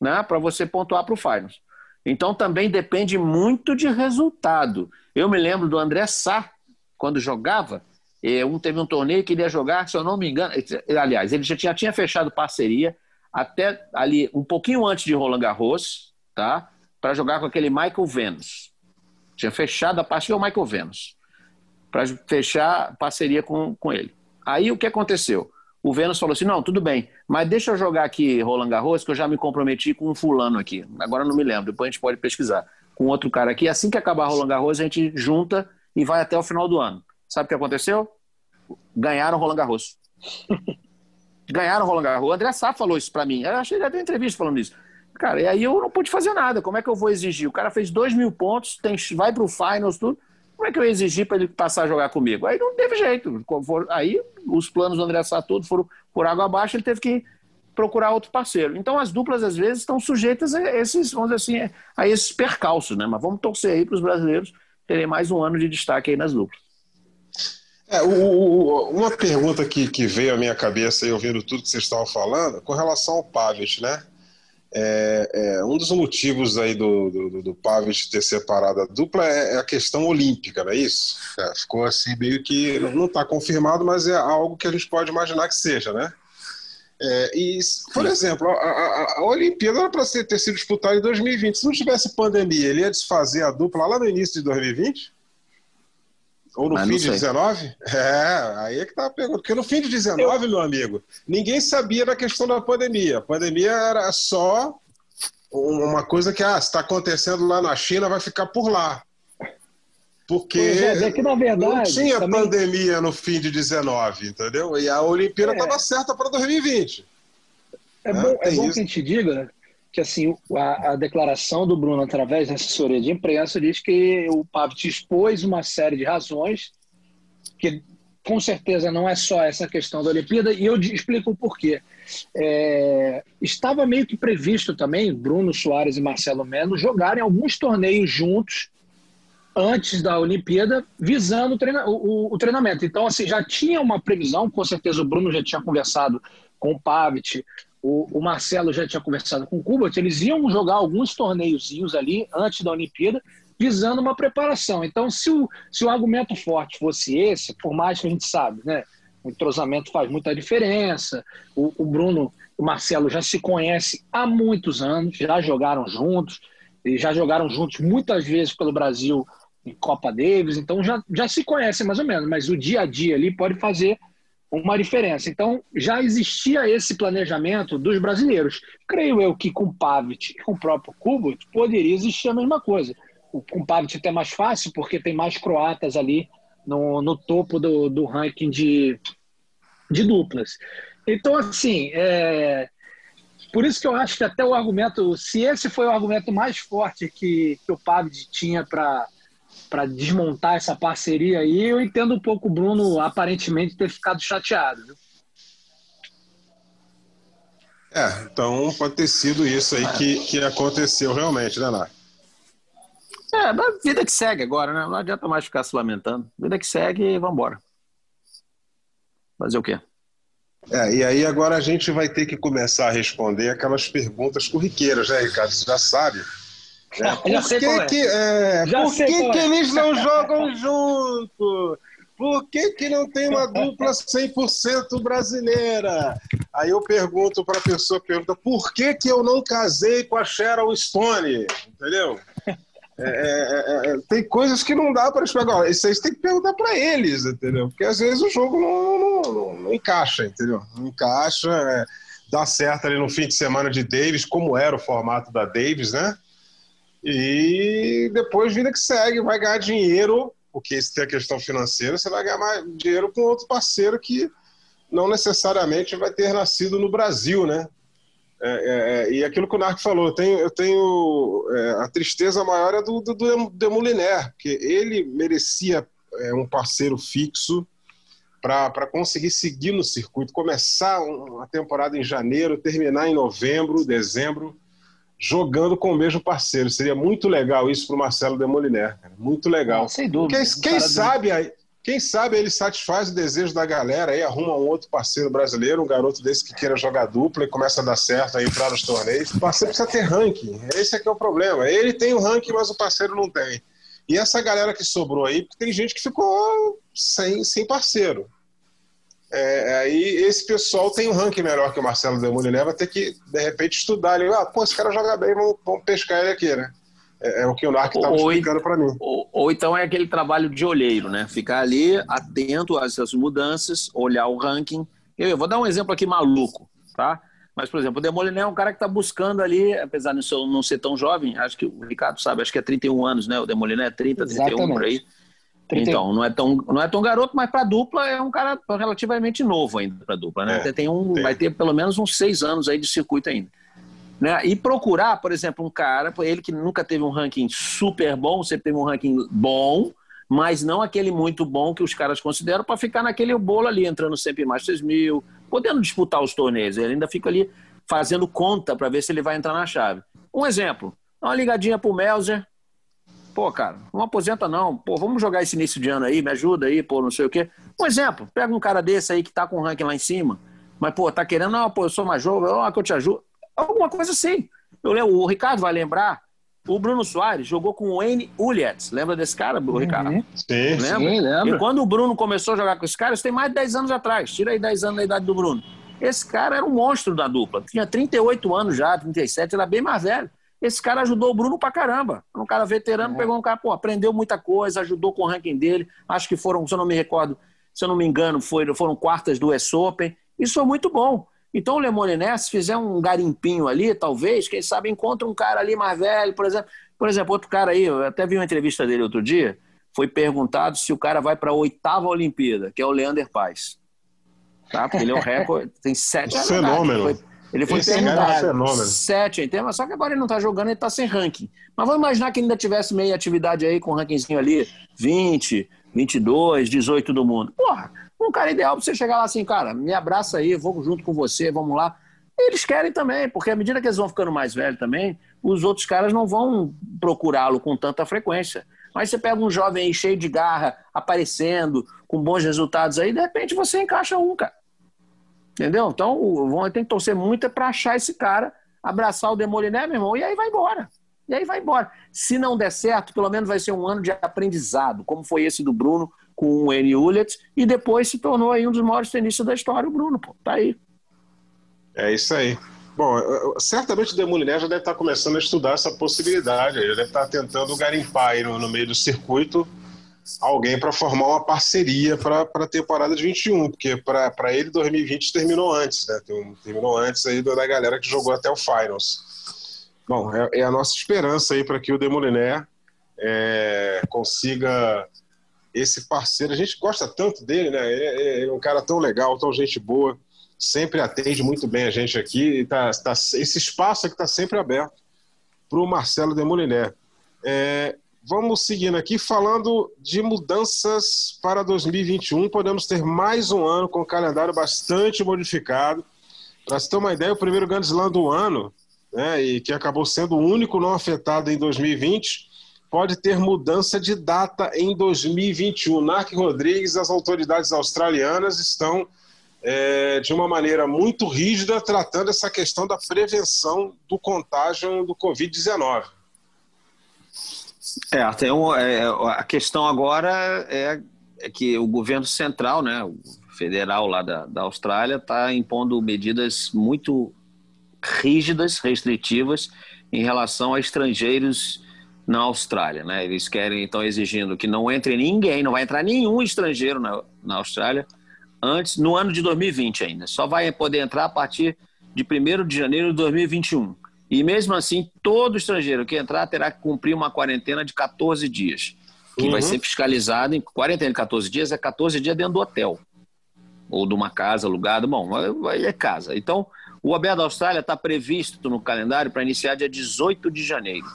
né, para você pontuar para o Finals. Então também depende muito de resultado. Eu me lembro do André Sá, quando jogava, eh, um teve um torneio que ele ia jogar, se eu não me engano, aliás, ele já tinha, tinha fechado parceria até ali um pouquinho antes de Roland Garros, tá? Para jogar com aquele Michael Venus. Tinha fechado a parceria o Michael Venus para fechar parceria com, com ele. Aí o que aconteceu? O Venus falou assim: não, tudo bem, mas deixa eu jogar aqui Roland Garros, que eu já me comprometi com um fulano aqui. Agora não me lembro, depois a gente pode pesquisar. Com outro cara aqui. Assim que acabar Roland Garros, a gente junta e vai até o final do ano. Sabe o que aconteceu? Ganharam Roland Garros. Ganharam Roland Garros. O André Sá falou isso para mim. Eu achei que ele deu entrevista falando isso. Cara, e aí eu não pude fazer nada. Como é que eu vou exigir? O cara fez dois mil pontos, tem, vai pro finals, tudo. Como é que eu ia exigir para ele passar a jogar comigo? Aí não teve jeito. Aí os planos do André todos foram por água abaixo, ele teve que procurar outro parceiro. Então as duplas às vezes estão sujeitas a esses, vamos dizer assim, a esses percalços, né? Mas vamos torcer aí para os brasileiros terem mais um ano de destaque aí nas duplas. É, o, o, uma pergunta que, que veio à minha cabeça aí, ouvindo tudo que vocês estavam falando, com relação ao Pavic, né? É, é, um dos motivos aí do, do, do Pavic ter separado a dupla é, é a questão olímpica, não é isso? É, ficou assim meio que não está confirmado, mas é algo que a gente pode imaginar que seja, né? É, e, por exemplo, a, a, a Olimpíada era para ter sido disputada em 2020. Se não tivesse pandemia, ele ia desfazer a dupla lá no início de 2020? Ou no Mas fim de 19? É, aí é que tá a pergunta. Porque no fim de 19, Eu... meu amigo, ninguém sabia da questão da pandemia. A pandemia era só uma coisa que, ah, está acontecendo lá na China, vai ficar por lá. Porque é, é que, na verdade, não tinha também... pandemia no fim de 19, entendeu? E a Olimpíada estava é. certa para 2020. É, bom, é bom que a gente diga que assim a, a, declaração do Bruno através da assessoria de imprensa diz que o Pavic expôs uma série de razões que com certeza não é só essa questão da Olimpíada e eu explico o porquê. É, estava meio que previsto também Bruno Soares e Marcelo Melo jogarem alguns torneios juntos antes da Olimpíada, visando o, treina, o, o, treinamento. Então, assim, já tinha uma previsão, com certeza o Bruno já tinha conversado com o Pavic, o, o Marcelo já tinha conversado com o Kubert, eles iam jogar alguns torneiozinhos ali antes da Olimpíada, visando uma preparação. Então, se o, se o argumento forte fosse esse, por mais que a gente sabe, né? O entrosamento faz muita diferença. O, o Bruno, o Marcelo já se conhece há muitos anos, já jogaram juntos. Eles já jogaram juntos muitas vezes pelo Brasil em Copa Davis, então já, já se conhecem mais ou menos, mas o dia a dia ali pode fazer uma diferença. Então, já existia esse planejamento dos brasileiros. Creio eu que com o Pavic e com o próprio Kubot poderia existir a mesma coisa. O, com o Pavic até mais fácil, porque tem mais croatas ali no, no topo do, do ranking de, de duplas. Então, assim, é, por isso que eu acho que até o argumento, se esse foi o argumento mais forte que, que o Pavic tinha para para desmontar essa parceria aí. Eu entendo um pouco o Bruno aparentemente ter ficado chateado. É, então pode ter sido isso aí que, que aconteceu realmente, né, Nar? É, da vida que segue agora, né? Não adianta mais ficar se lamentando. Vida que segue e vambora. Fazer o quê? É, e aí agora a gente vai ter que começar a responder aquelas perguntas corriqueiras, né, Ricardo? Você já sabe. É, por que, é. que, é, por que, que é. eles não jogam junto? Por que, que não tem uma dupla 100% brasileira? Aí eu pergunto para a pessoa, pergunta, por que, que eu não casei com a Cheryl Stone? Entendeu? É, é, é, é tem coisas que não dá para explicar. Isso aí você tem que perguntar para eles, entendeu? Porque às vezes o jogo não, não, não, não encaixa, entendeu? Não encaixa, dá certo ali no fim de semana de Davis, como era o formato da Davis, né? E depois vida que segue, vai ganhar dinheiro, porque se tem a questão financeira, você vai ganhar mais dinheiro com outro parceiro que não necessariamente vai ter nascido no Brasil, né? É, é, é e aquilo que o Narco falou, eu tenho, eu tenho é, a tristeza maior é do, do, do Demoliner, porque ele merecia é, um parceiro fixo para conseguir seguir no circuito, começar uma temporada em janeiro, terminar em novembro, dezembro, jogando com o mesmo parceiro. Seria muito legal isso para o Marcelo Demoliner. Muito legal. sem dúvida. Quem, quem sabe aí. Quem sabe ele satisfaz o desejo da galera aí, arruma um outro parceiro brasileiro, um garoto desse que queira jogar dupla e começa a dar certo aí para os torneios. O parceiro precisa ter ranking. Esse é que é o problema. Ele tem o ranking, mas o parceiro não tem. E essa galera que sobrou aí, porque tem gente que ficou sem, sem parceiro. É, aí esse pessoal tem um ranking melhor que o Marcelo Demoliner, vai ter que, de repente, estudar ali. Ah, pô, esse cara joga bem, vamos, vamos pescar ele aqui, né? É, é o que o Narc estava explicando para mim. Ou, ou, então é aquele trabalho de olheiro, né? Ficar ali atento às, às mudanças, olhar o ranking. Eu, eu, vou dar um exemplo aqui maluco, tá? Mas, por exemplo, o Demoliner é um cara que está buscando ali, apesar de não ser tão jovem, acho que o Ricardo sabe, acho que é 31 anos, né? O Demoliner é 30, 31 Exatamente. por aí. Então, não é tão, não é tão garoto, mas para dupla é um cara relativamente novo ainda para dupla, né? É, tem um, vai ter pelo menos uns seis anos aí de circuito ainda. Né? E procurar, por exemplo, um cara, ele que nunca teve um ranking super bom, sempre teve um ranking bom, mas não aquele muito bom que os caras consideram para ficar naquele bolo ali, entrando sempre mais 6 mil, podendo disputar os torneios. Ele ainda fica ali fazendo conta para ver se ele vai entrar na chave. Um exemplo, uma ligadinha pro Melzer, Pô, cara, não aposenta não. Pô, vamos jogar esse início de ano aí, me ajuda aí, pô, não sei o quê. Um exemplo, pega um cara desse aí que tá com o ranking lá em cima, mas, pô, tá querendo, não, pô, eu sou mais jovem, ó, que eu te ajudo. Alguma coisa assim. Eu lembro, o Ricardo vai lembrar, o Bruno Soares jogou com o Wayne Ulietz. Lembra desse cara, o Ricardo? Uhum. Sim, Lembra? sim, lembra. E quando o Bruno começou a jogar com esse cara, isso tem mais de 10 anos atrás. Tira aí 10 anos da idade do Bruno. Esse cara era um monstro da dupla. Tinha 38 anos já, 37, era bem mais velho. Esse cara ajudou o Bruno pra caramba. Um cara veterano, é. pegou um cara, pô, aprendeu muita coisa, ajudou com o ranking dele. Acho que foram, se eu não me recordo, se eu não me engano, foi, foram quartas do US Open. Isso foi muito bom. Então o Lemoniné, se fizer um garimpinho ali, talvez, quem sabe encontra um cara ali mais velho, por exemplo. Por exemplo, outro cara aí, eu até vi uma entrevista dele outro dia, foi perguntado se o cara vai para a oitava Olimpíada, que é o Leander Paes. Tá? Porque ele é o recorde, tem sete. Fenômeno. Foi, ele foi Esse perguntado. É sete em tema, só que agora ele não está jogando, ele está sem ranking. Mas vamos imaginar que ele ainda tivesse meia atividade aí com um rankingzinho ali, 20, 22, 18 do mundo. Porra, um cara ideal para você chegar lá assim, cara, me abraça aí, vou junto com você, vamos lá. Eles querem também, porque à medida que eles vão ficando mais velhos também, os outros caras não vão procurá-lo com tanta frequência. Mas você pega um jovem aí cheio de garra, aparecendo, com bons resultados aí, de repente você encaixa um, cara. Entendeu? Então, o tem que torcer muito para achar esse cara, abraçar o Demoliné, meu irmão, e aí vai embora. E aí vai embora. Se não der certo, pelo menos vai ser um ano de aprendizado, como foi esse do Bruno com o N. Ullett, e depois se tornou aí um dos maiores tenistas da história, o Bruno, pô. Tá aí. É isso aí. Bom, certamente o Demoliné já deve estar começando a estudar essa possibilidade, já deve estar tentando garimpar aí no, no meio do circuito alguém para formar uma parceria para a temporada de 21, porque para ele 2020 terminou antes, né? Terminou antes aí da galera que jogou até o Finals. Bom, é, é a nossa esperança aí para que o Demoliné é, consiga esse parceiro. A gente gosta tanto dele, né? Ele, é um cara tão legal, tão gente boa sempre atende muito bem a gente aqui. Tá, tá, esse espaço aqui está sempre aberto para o Marcelo Demoliné. É, vamos seguindo aqui, falando de mudanças para 2021. Podemos ter mais um ano com o calendário bastante modificado. Para se ter uma ideia, o primeiro Grand Slam do ano, né, e que acabou sendo o único não afetado em 2020, pode ter mudança de data em 2021. Narc Rodrigues, as autoridades australianas estão é, de uma maneira muito rígida, tratando essa questão da prevenção do contágio do Covid-19. É, tem um, é, a questão agora é, é, que o governo central, né, o federal lá da, da Austrália, está impondo medidas muito rígidas, restritivas, em relação a estrangeiros na Austrália. Né? Eles querem, estão exigindo que não entre ninguém, não vai entrar nenhum estrangeiro na, na Austrália antes, no ano de 2020 ainda. Só vai poder entrar a partir de 1 de janeiro de 2021. E mesmo assim, todo estrangeiro que entrar terá que cumprir uma quarentena de 14 dias, que uhum. vai ser fiscalizado em quarentena de 14 dias, é 14 dias dentro do hotel ou de uma casa alugada. Bom, é casa. Então, o Aberto da Austrália está previsto no calendário para iniciar dia 18 de janeiro.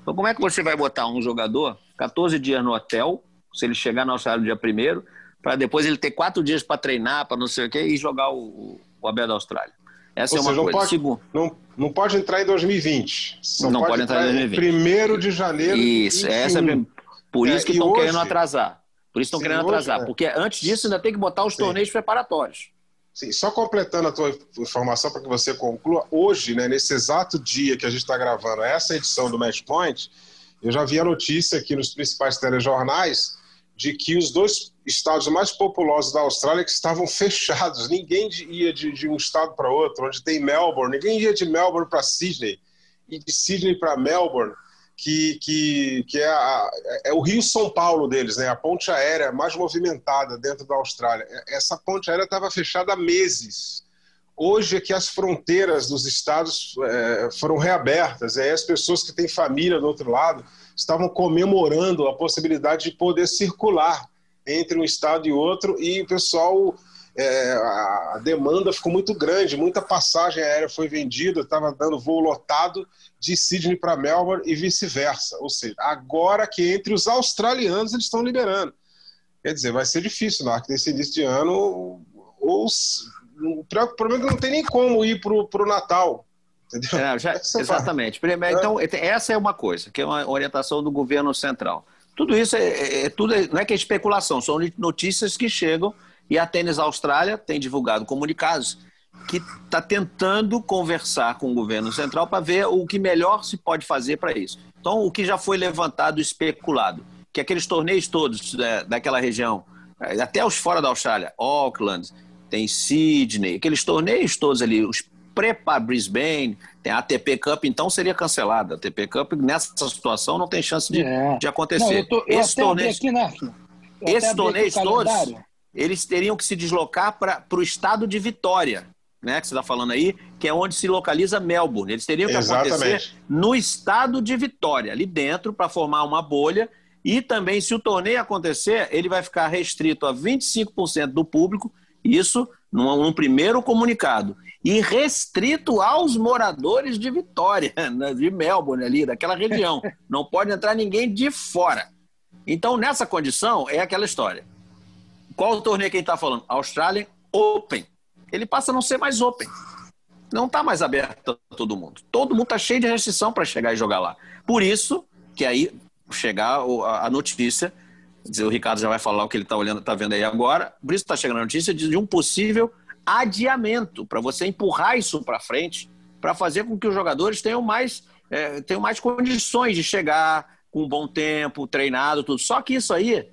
Então, como é que você vai botar um jogador 14 dias no hotel, se ele chegar na Austrália no dia 1 para depois ele ter quatro dias para treinar, para não sei o quê, e jogar o, o Abel da Austrália. Essa Ou é uma seja, coisa. Não pode, não, não pode entrar em 2020. Só não pode, pode entrar, em 2020. 1 de janeiro. Isso, essa é, por isso é, que estão querendo atrasar. Por isso estão querendo hoje, atrasar. É. Porque antes disso ainda tem que botar os Sim. torneios preparatórios. Sim, só completando a tua informação para que você conclua, hoje, né, nesse exato dia que a gente está gravando essa edição do Match Point, eu já vi a notícia aqui nos principais telejornais de que os dois estados mais populosos da Austrália que estavam fechados. Ninguém ia de, de um estado para outro, onde tem Melbourne. Ninguém ia de Melbourne para Sydney e de Sydney para Melbourne, que, que, que é, a, é, o Rio São Paulo deles, né? A ponte aérea mais movimentada dentro da Austrália. Essa ponte aérea estava fechada há meses. Hoje é que as fronteiras dos estados é, foram reabertas. É as pessoas que têm família do outro lado estavam comemorando a possibilidade de poder circular entre um estado e outro, e o pessoal, é, a demanda ficou muito grande, muita passagem aérea foi vendida, estava dando voo lotado de Sydney para Melbourne e vice-versa. Ou seja, agora que entre os australianos eles estão liberando. Quer dizer, vai ser difícil, na nesse início de ano, ou o problema é que não tem nem como ir para o Natal. É, já, exatamente. Primeiro, então, essa é uma coisa, que é uma orientação do governo central. Tudo isso é, é, é tudo, não é que é especulação, são notícias que chegam e a Tênis Austrália tem divulgado comunicados que está tentando conversar com o governo central para ver o que melhor se pode fazer para isso. Então, o que já foi levantado, especulado, que aqueles torneios todos né, daquela região, até os fora da Austrália, Auckland, tem Sydney, aqueles torneios todos ali, os pré Brisbane, a ATP Cup, então seria cancelada. A ATP Cup, nessa situação, não tem chance de, é. de acontecer. Não, eu tô, eu esses torneios, aqui, né? esses torneios todos, eles teriam que se deslocar para o estado de Vitória, né, que você está falando aí, que é onde se localiza Melbourne. Eles teriam que Exatamente. acontecer no estado de Vitória, ali dentro, para formar uma bolha. E também, se o torneio acontecer, ele vai ficar restrito a 25% do público, isso num, num primeiro comunicado e restrito aos moradores de Vitória, né, de Melbourne ali, daquela região. Não pode entrar ninguém de fora. Então, nessa condição, é aquela história. Qual o torneio que a gente está falando? Australian Open. Ele passa a não ser mais Open. Não está mais aberto a todo mundo. Todo mundo está cheio de restrição para chegar e jogar lá. Por isso que aí chegar a notícia, o Ricardo já vai falar o que ele está olhando, está vendo aí agora. Por isso está chegando a notícia de um possível adiamento, para você empurrar isso para frente, para fazer com que os jogadores tenham mais, é, tenham mais condições de chegar com um bom tempo, treinado, tudo. Só que isso aí,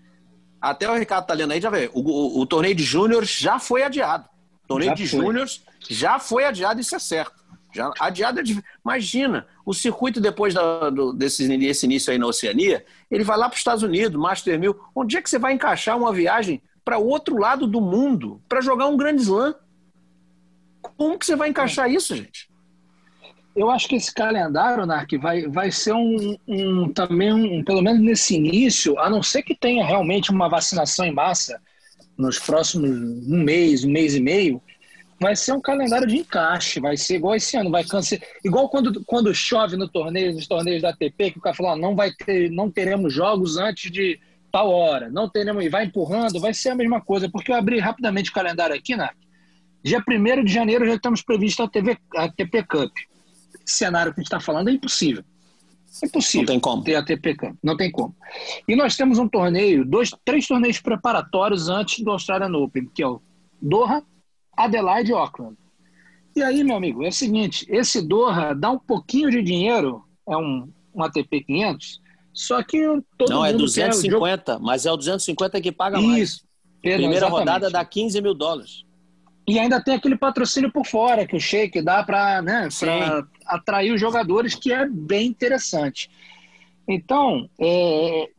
até o Ricardo tá lendo aí, já vê, o, o, o torneio de júnior já foi adiado. O torneio já de júnior já foi adiado, isso é certo. Já adiado é difícil. Imagina, o circuito depois da, do, desse, desse início aí na Oceania, ele vai lá para os Estados Unidos, Master 1000. Onde é que você vai encaixar uma viagem para o outro lado do mundo para jogar um grande slam? Como que você vai encaixar isso, gente? Eu acho que esse calendário, Narc, vai, vai ser um, um também, um, pelo menos nesse início, a não ser que tenha realmente uma vacinação em massa nos próximos um mês, um mês e meio, vai ser um calendário de encaixe, vai ser igual esse ano, vai cancelar, igual quando, quando chove no torneio, nos torneios da ATP, que o cara falou, não vai ter, não teremos jogos antes de tal hora, não teremos, e vai empurrando, vai ser a mesma coisa, porque eu abri rapidamente o calendário aqui, Narc, dia 1 de janeiro já estamos previsto a, TV, a ATP Cup cenário que a gente está falando é impossível. É impossível não tem como. ter ATP Cup. Não tem como. E nós temos um torneio, dois, três torneios preparatórios antes do Australian Open, que é o Doha, Adelaide e Auckland. E aí, meu amigo, é o seguinte: esse Doha dá um pouquinho de dinheiro, é um, um ATP 500, só que todo Não, é mundo 250, jogo... mas é o 250 que paga Isso. mais. Primeira exatamente. rodada dá 15 mil dólares. E ainda tem aquele patrocínio por fora que o Sheik dá para né, atrair os jogadores, que é bem interessante. Então, é,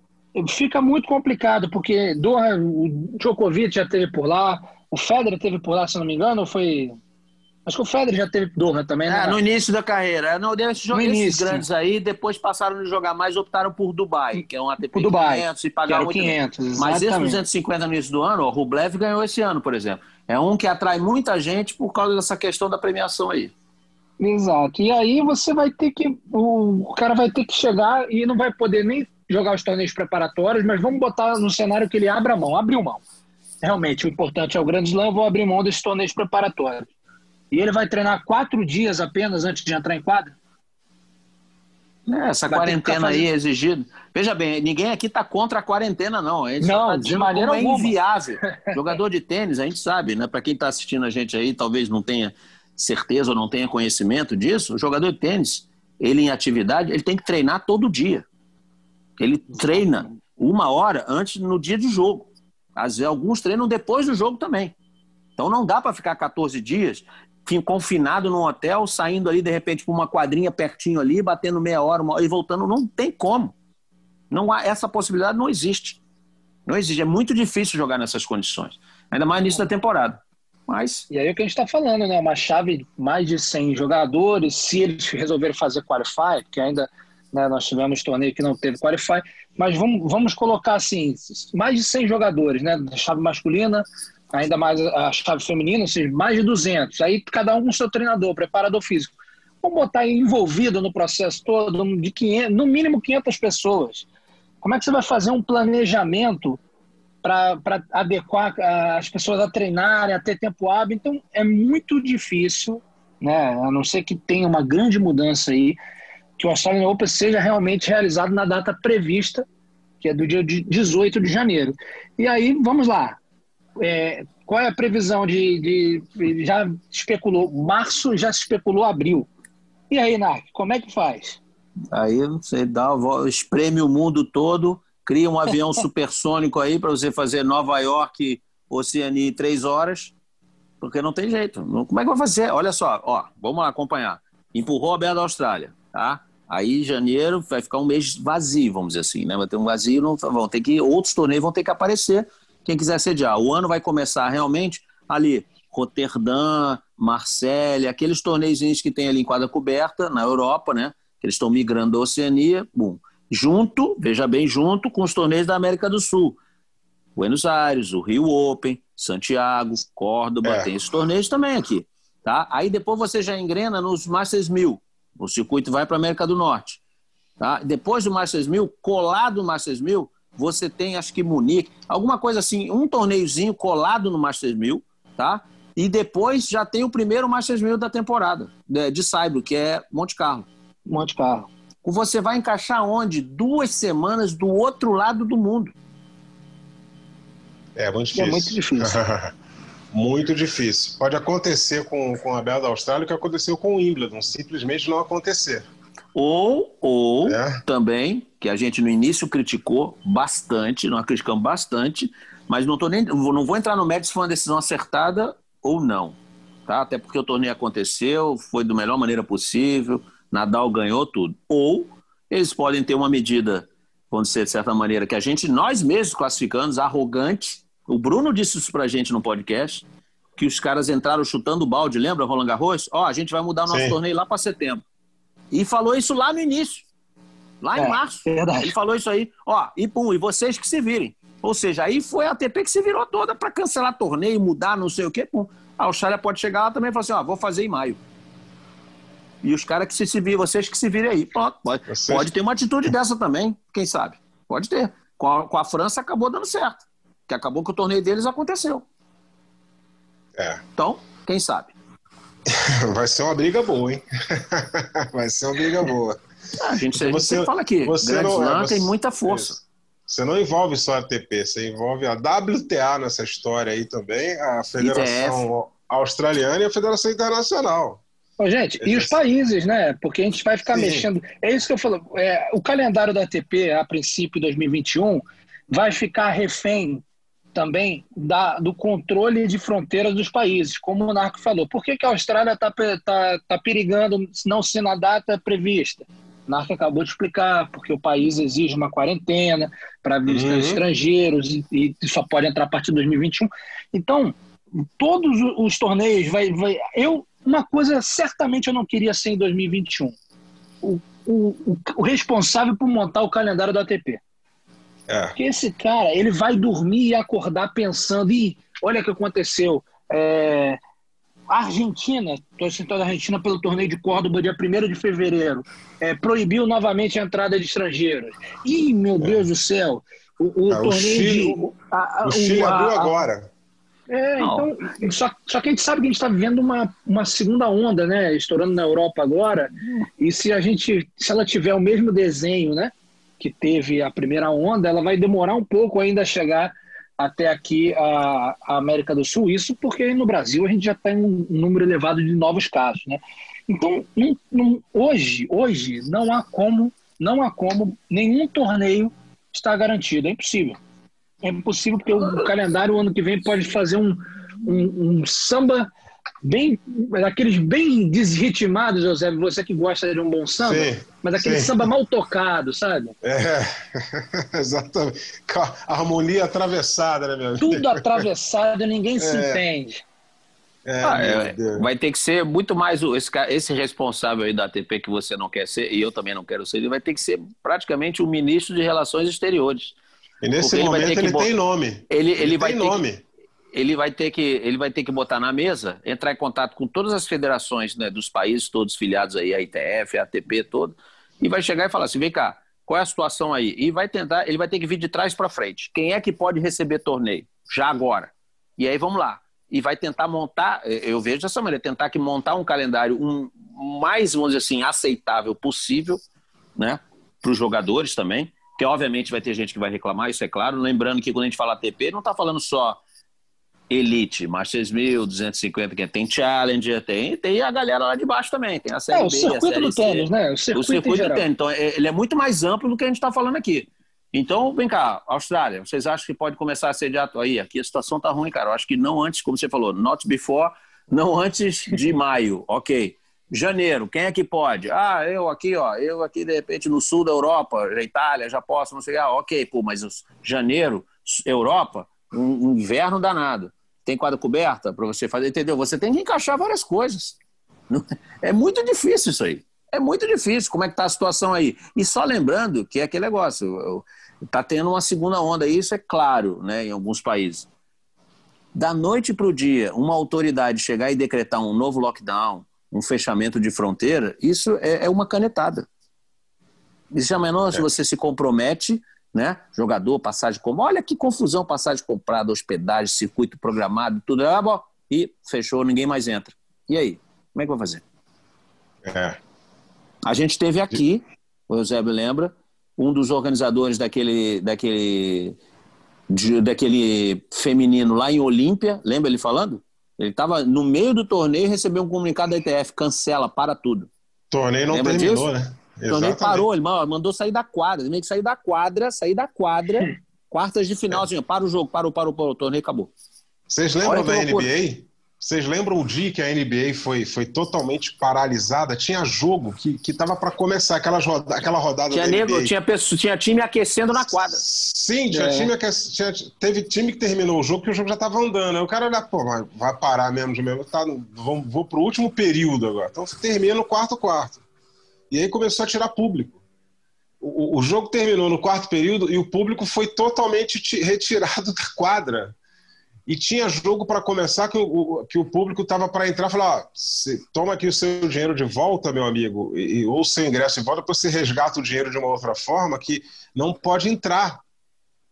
fica muito complicado, porque Doha, o Djokovic já teve por lá, o Federer teve por lá, se não me engano, ou foi. Acho que o Federer já teve Doha também, né? É, no início da carreira. Não, esses, no esses grandes aí, depois passaram a jogar mais, optaram por Dubai, que é um ATP por Dubai, 500 e pagaram 500, Mas esse 250 no início do ano, o Rublev ganhou esse ano, por exemplo. É um que atrai muita gente por causa dessa questão da premiação aí. Exato. E aí você vai ter que. O cara vai ter que chegar e não vai poder nem jogar os torneios preparatórios, mas vamos botar no cenário que ele abra mão. Abriu mão. Realmente, o importante é o Grande Slam, vou abrir mão desses torneios preparatórios. E ele vai treinar quatro dias apenas antes de entrar em quadra? É, essa vai quarentena aí é exigida. Veja bem, ninguém aqui está contra a quarentena, não. A não, tá de maneira é inviável. Jogador de tênis, a gente sabe, né? Para quem está assistindo a gente aí, talvez não tenha certeza ou não tenha conhecimento disso. O jogador de tênis, ele em atividade, ele tem que treinar todo dia. Ele treina uma hora antes no dia de jogo. Às vezes, alguns treinam depois do jogo também. Então não dá para ficar 14 dias confinado num hotel, saindo ali de repente para uma quadrinha pertinho ali, batendo meia hora uma, e voltando. Não tem como. Não há, essa possibilidade não existe. Não existe. É muito difícil jogar nessas condições. Ainda mais início da temporada. Mas... E aí é o que a gente está falando, né? Uma chave mais de 100 jogadores. Se eles resolverem fazer qualify, porque ainda né, nós tivemos torneio que não teve qualify, mas vamos, vamos colocar assim, mais de 100 jogadores, né? Chave masculina, ainda mais a chave feminina, ou seja, mais de 200. Aí cada um com seu treinador, preparador físico. Vamos botar envolvido no processo todo de 500, no mínimo 500 pessoas. Como é que você vai fazer um planejamento para adequar as pessoas a treinarem, a ter tempo hábil? Então, é muito difícil, né? a não ser que tenha uma grande mudança aí, que o Australian Open seja realmente realizado na data prevista, que é do dia 18 de janeiro. E aí, vamos lá, é, qual é a previsão de, de, Já especulou março, já se especulou abril. E aí, Narc, como é que faz? Aí você dá, espreme o mundo todo, cria um avião supersônico aí para você fazer Nova York, Oceania em três horas, porque não tem jeito. Como é que vai fazer? Olha só, ó, vamos lá acompanhar. Empurrou a Beira da Austrália, tá? Aí janeiro vai ficar um mês vazio, vamos dizer assim, né? Vai ter um vazio, não, vão ter que outros torneios vão ter que aparecer quem quiser sediar. O ano vai começar realmente ali, Roterdã, Marselha, aqueles torneios que tem ali em quadra coberta, na Europa, né? Que eles estão migrando da Oceania, bum. Junto, veja bem, junto com os torneios da América do Sul. Buenos Aires, o Rio Open, Santiago, Córdoba, é. tem esses torneios também aqui. Tá? Aí depois você já engrena nos Masters 1000. O circuito vai para a América do Norte. Tá? Depois do Masters 1000, colado no Masters 1000, você tem, acho que Munique, alguma coisa assim, um torneiozinho colado no Masters 1000, tá? E depois já tem o primeiro Masters 1000 da temporada, de, de Saibro, que é Monte Carlo. Monte Carlo. Você vai encaixar onde? Duas semanas do outro lado do mundo. É muito difícil. É muito difícil. muito difícil. Pode acontecer com, com a Bela da Austrália o que aconteceu com o Wimbledon, simplesmente não acontecer. Ou, ou é. também, que a gente no início criticou bastante, nós criticamos bastante, mas não, tô nem, não vou entrar no mérito se foi uma decisão acertada ou não. tá? Até porque o torneio aconteceu, foi da melhor maneira possível, Nadal ganhou tudo. Ou eles podem ter uma medida, vamos dizer, de certa maneira, que a gente, nós mesmos classificamos, arrogante. O Bruno disse isso pra gente no podcast, que os caras entraram chutando o balde, lembra, Roland Garros? Ó, a gente vai mudar o nosso Sim. torneio lá para setembro. E falou isso lá no início, lá é, em março. Verdade. Ele falou isso aí, ó, e pum, e vocês que se virem. Ou seja, aí foi a ATP que se virou toda para cancelar torneio, mudar, não sei o quê. Pum. A Austrália pode chegar lá também e falar assim, ó, vou fazer em maio. E os caras que se, se virem, vocês que se virem aí. Pronto, pode, pode ter uma atitude dessa também, quem sabe? Pode ter. Com a, com a França acabou dando certo. Que acabou que o torneio deles aconteceu. É. Então, quem sabe? Vai ser uma briga boa, hein? Vai ser uma briga boa. Ah, a gente, você, você fala aqui, você Grand não, Slam é, tem muita força. Isso. Você não envolve só a ATP, você envolve a WTA nessa história aí também, a Federação ITF. Australiana e a Federação Internacional. Ô, gente, e os países, né? Porque a gente vai ficar Sim. mexendo. É isso que eu falo. É, o calendário da ATP, a princípio 2021, vai ficar refém também da, do controle de fronteiras dos países, como o Narco falou. Por que, que a Austrália está tá, tá perigando não ser na data prevista? O Narco acabou de explicar, porque o país exige uma quarentena para visitantes uhum. estrangeiros e, e, só pode entrar a partir de 2021. Então, todos os torneios vai, vai. Eu, uma coisa certamente eu não queria ser em 2021. O, o, o responsável por montar o calendário da ATP. É. Porque esse cara, ele vai dormir e acordar pensando, e olha o que aconteceu. É, a Argentina, estou sentado a Argentina pelo torneio de Córdoba, dia 1 de fevereiro, é, proibiu novamente a entrada de estrangeiros. Ih, meu é. Deus do céu! O, o é, torneio o Chile, de. A, a, o Chile abriu agora. É, então, só, só que a gente sabe que a gente está vivendo uma, uma segunda onda, né? Estourando na Europa agora. E se a gente, se ela tiver o mesmo desenho, né? que teve a primeira onda, ela vai demorar um pouco ainda a chegar até aqui a, a América do Sul. Isso porque no Brasil a gente já tem um número elevado de novos casos, né? Então, hoje, hoje não há como, não há como nenhum torneio estar garantido. É impossível. É impossível porque o calendário o ano que vem pode fazer um, um, um samba bem aqueles bem desritmados, José, você que gosta de um bom samba, sim, mas aquele sim. samba mal tocado, sabe? É, exatamente. A harmonia atravessada, né, meu amigo? Tudo atravessado, ninguém é. se entende. É, ah, é, vai ter que ser muito mais esse, esse responsável aí da ATP que você não quer ser, e eu também não quero ser, ele vai ter que ser praticamente o ministro de Relações Exteriores. E nesse momento ele, ele tem nome. Ele, ele, ele vai tem nome. Que, ele vai ter que ele vai ter que botar na mesa, entrar em contato com todas as federações né, dos países todos filiados aí, a ITF, a ATP todo, e vai chegar e falar assim, vem cá, qual é a situação aí? E vai tentar, ele vai ter que vir de trás para frente. Quem é que pode receber torneio? Já agora. E aí vamos lá. E vai tentar montar, eu vejo dessa maneira, tentar que montar um calendário um, mais, vamos dizer assim, aceitável possível, né, para os jogadores também, que obviamente vai ter gente que vai reclamar, isso é claro. Lembrando que quando a gente fala ATP, não está falando só Elite, Masters 1000, 250, que tem Challenger, tem, tem a galera lá de baixo também, tem a Série é, o B, circuito do tênis, né? O circuito, o circuito do tênis. Então, é, ele é muito mais amplo do que a gente está falando aqui. Então, vem cá, Austrália, vocês acham que pode começar a sediar aí? Aqui a situação tá ruim, cara. Eu acho que não antes, como você falou, not before, não antes de maio, ok. Janeiro, quem é que pode? Ah, eu aqui, ó, eu aqui de repente no sul da Europa, Itália, já posso, não sei, ah, ok, pô, mas janeiro, Europa, um inverno danado tem quadra coberta para você fazer, entendeu? Você tem que encaixar várias coisas. É muito difícil isso aí. É muito difícil. Como é que está a situação aí? E só lembrando que é aquele negócio, está tendo uma segunda onda, isso é claro, né, em alguns países. Da noite para o dia, uma autoridade chegar e decretar um novo lockdown, um fechamento de fronteira, isso é, é uma canetada. Isso já menor é. se você se compromete né? Jogador, passagem como. Olha que confusão, passagem comprada, hospedagem, circuito programado, tudo. Ah, bom, e fechou, ninguém mais entra. E aí? Como é que vai fazer? É. A gente teve aqui, o Eusébio lembra, um dos organizadores daquele, daquele, de, daquele feminino lá em Olímpia, lembra ele falando? Ele estava no meio do torneio e recebeu um comunicado da ITF, cancela, para tudo. Torneio não lembra terminou, disso? né? Então nem parou, ele mandou sair da quadra. Ele meio que sair da quadra, sair da quadra, quartas de final, assim, para o jogo, parou, parou, parou, o torneio acabou. Vocês lembram da NBA? Vocês lembram o dia que a NBA foi, foi totalmente paralisada? Tinha jogo que, que tava para começar aquela roda, aquela rodada tinha da nego, NBA. Tinha, pessoa, tinha time aquecendo na quadra. Sim, tinha é. time tinha, teve time que terminou o jogo que o jogo já tava andando. Aí o cara olha, pô, vai parar mesmo de mesmo. Tá, vou, vou pro último período agora. Então termina no quarto quarto. E aí começou a tirar público. O, o jogo terminou no quarto período e o público foi totalmente retirado da quadra e tinha jogo para começar que o, que o público estava para entrar e falar: toma aqui o seu dinheiro de volta, meu amigo, e, ou o seu ingresso de volta, depois você resgata o dinheiro de uma outra forma que não pode entrar.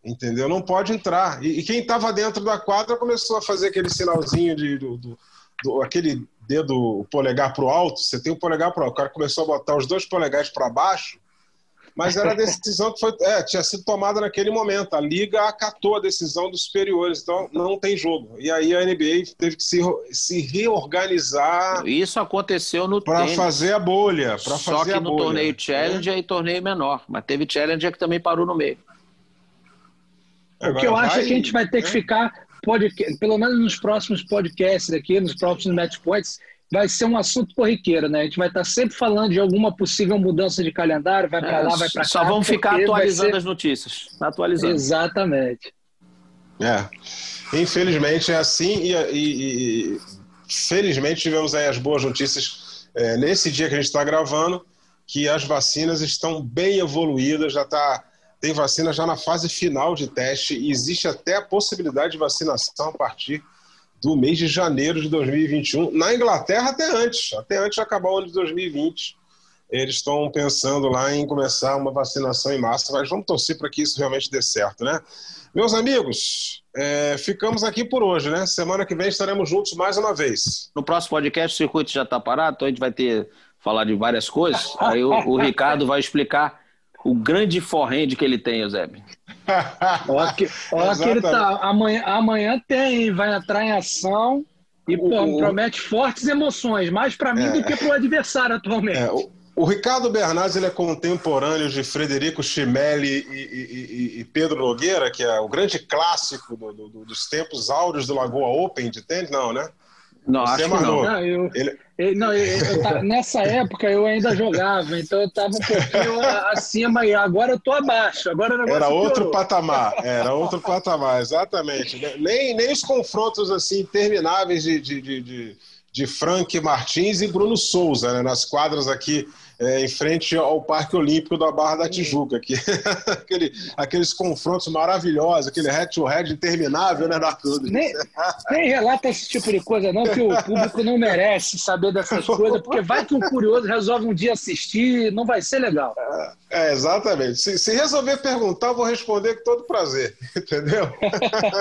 Entendeu? Não pode entrar. E, e quem estava dentro da quadra começou a fazer aquele sinalzinho de do, do, do aquele dedo o polegar para o alto. Você tem o polegar para o alto. O cara começou a botar os dois polegares para baixo mas era a decisão que foi, é, tinha sido tomada naquele momento. A Liga acatou a decisão dos superiores, então não tem jogo. E aí a NBA teve que se, se reorganizar. Isso aconteceu no Para fazer a bolha. Só fazer que no bolha. torneio Challenger é. e torneio menor. Mas teve Challenger que também parou no meio. O que eu acho é que a gente vai ter que é. ficar, pode, pelo menos nos próximos podcasts aqui, nos próximos match points, vai ser um assunto corriqueiro, né? A gente vai estar sempre falando de alguma possível mudança de calendário, vai para é, lá, vai para cá. Só vamos ficar atualizando ser... as notícias. Atualizando. Exatamente. É. Infelizmente é assim e, e, e felizmente tivemos aí as boas notícias é, nesse dia que a gente está gravando, que as vacinas estão bem evoluídas, já está tem vacina já na fase final de teste e existe até a possibilidade de vacinação a partir do mês de janeiro de 2021. Na Inglaterra, até antes, até antes de acabar o ano de 2020. Eles estão pensando lá em começar uma vacinação em massa, mas vamos torcer para que isso realmente dê certo, né? Meus amigos, é, ficamos aqui por hoje, né? Semana que vem estaremos juntos mais uma vez. No próximo podcast, o circuito já está parado, então a gente vai ter falar de várias coisas. Aí o, o Ricardo vai explicar o grande forrende que ele tem, Eusébio. Olha que, olha que ele tá. Amanhã, amanhã tem, vai entrar em ação e o, pô, promete fortes emoções, mais para mim é, do que para o adversário atualmente. É, o, o, Ricardo Bernardes ele é contemporâneo de Frederico Chimelli e, e, e, e, Pedro Nogueira, que é o grande clássico do, do, dos tempos áureos do Lagoa Open de tênis, não, né? Não, Você acho que não. não eu, ele... eu, não eu, eu, nessa época eu ainda jogava, então eu estava um pouquinho acima e agora eu estou abaixo. Agora era outro piorou. patamar, era outro patamar, exatamente. Nem, nem os confrontos assim intermináveis de, de, de, de, de Frank Martins e Bruno Souza, né, nas quadras aqui é, em frente ao Parque Olímpico da Barra da Tijuca, que aquele, aqueles confrontos maravilhosos, aquele head-to-head interminável, né, Arthur? Nem, nem relata esse tipo de coisa, não, que o público não merece saber dessas coisas, porque vai que um curioso resolve um dia assistir, não vai ser legal. É, é exatamente. Se, se, resolver perguntar, eu vou responder com todo prazer, entendeu?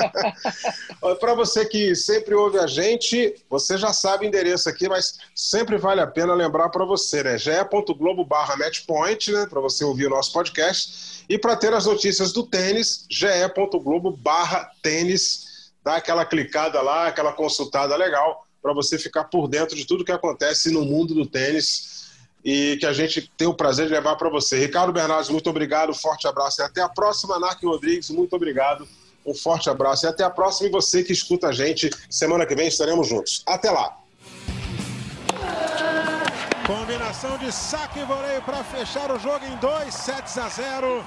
Para você que sempre ouve a gente, você já sabe o endereço aqui, mas sempre vale a pena lembrar para você, né? ge.globo barra matchpoint, né? Para você ouvir o nosso podcast. E para ter as notícias do tênis, ge.globo barra tênis. Dá aquela clicada lá, aquela consultada legal, para você ficar por dentro de tudo que acontece no mundo do tênis e que a gente tem o prazer de levar para você. Ricardo Bernardes, muito obrigado, forte abraço e até a próxima. Narc Rodrigues, muito obrigado, um forte abraço e até a próxima. E você que escuta a gente, semana que vem estaremos juntos. Até lá! Combinação de saque e voleio para fechar o jogo em 2 sets a 0.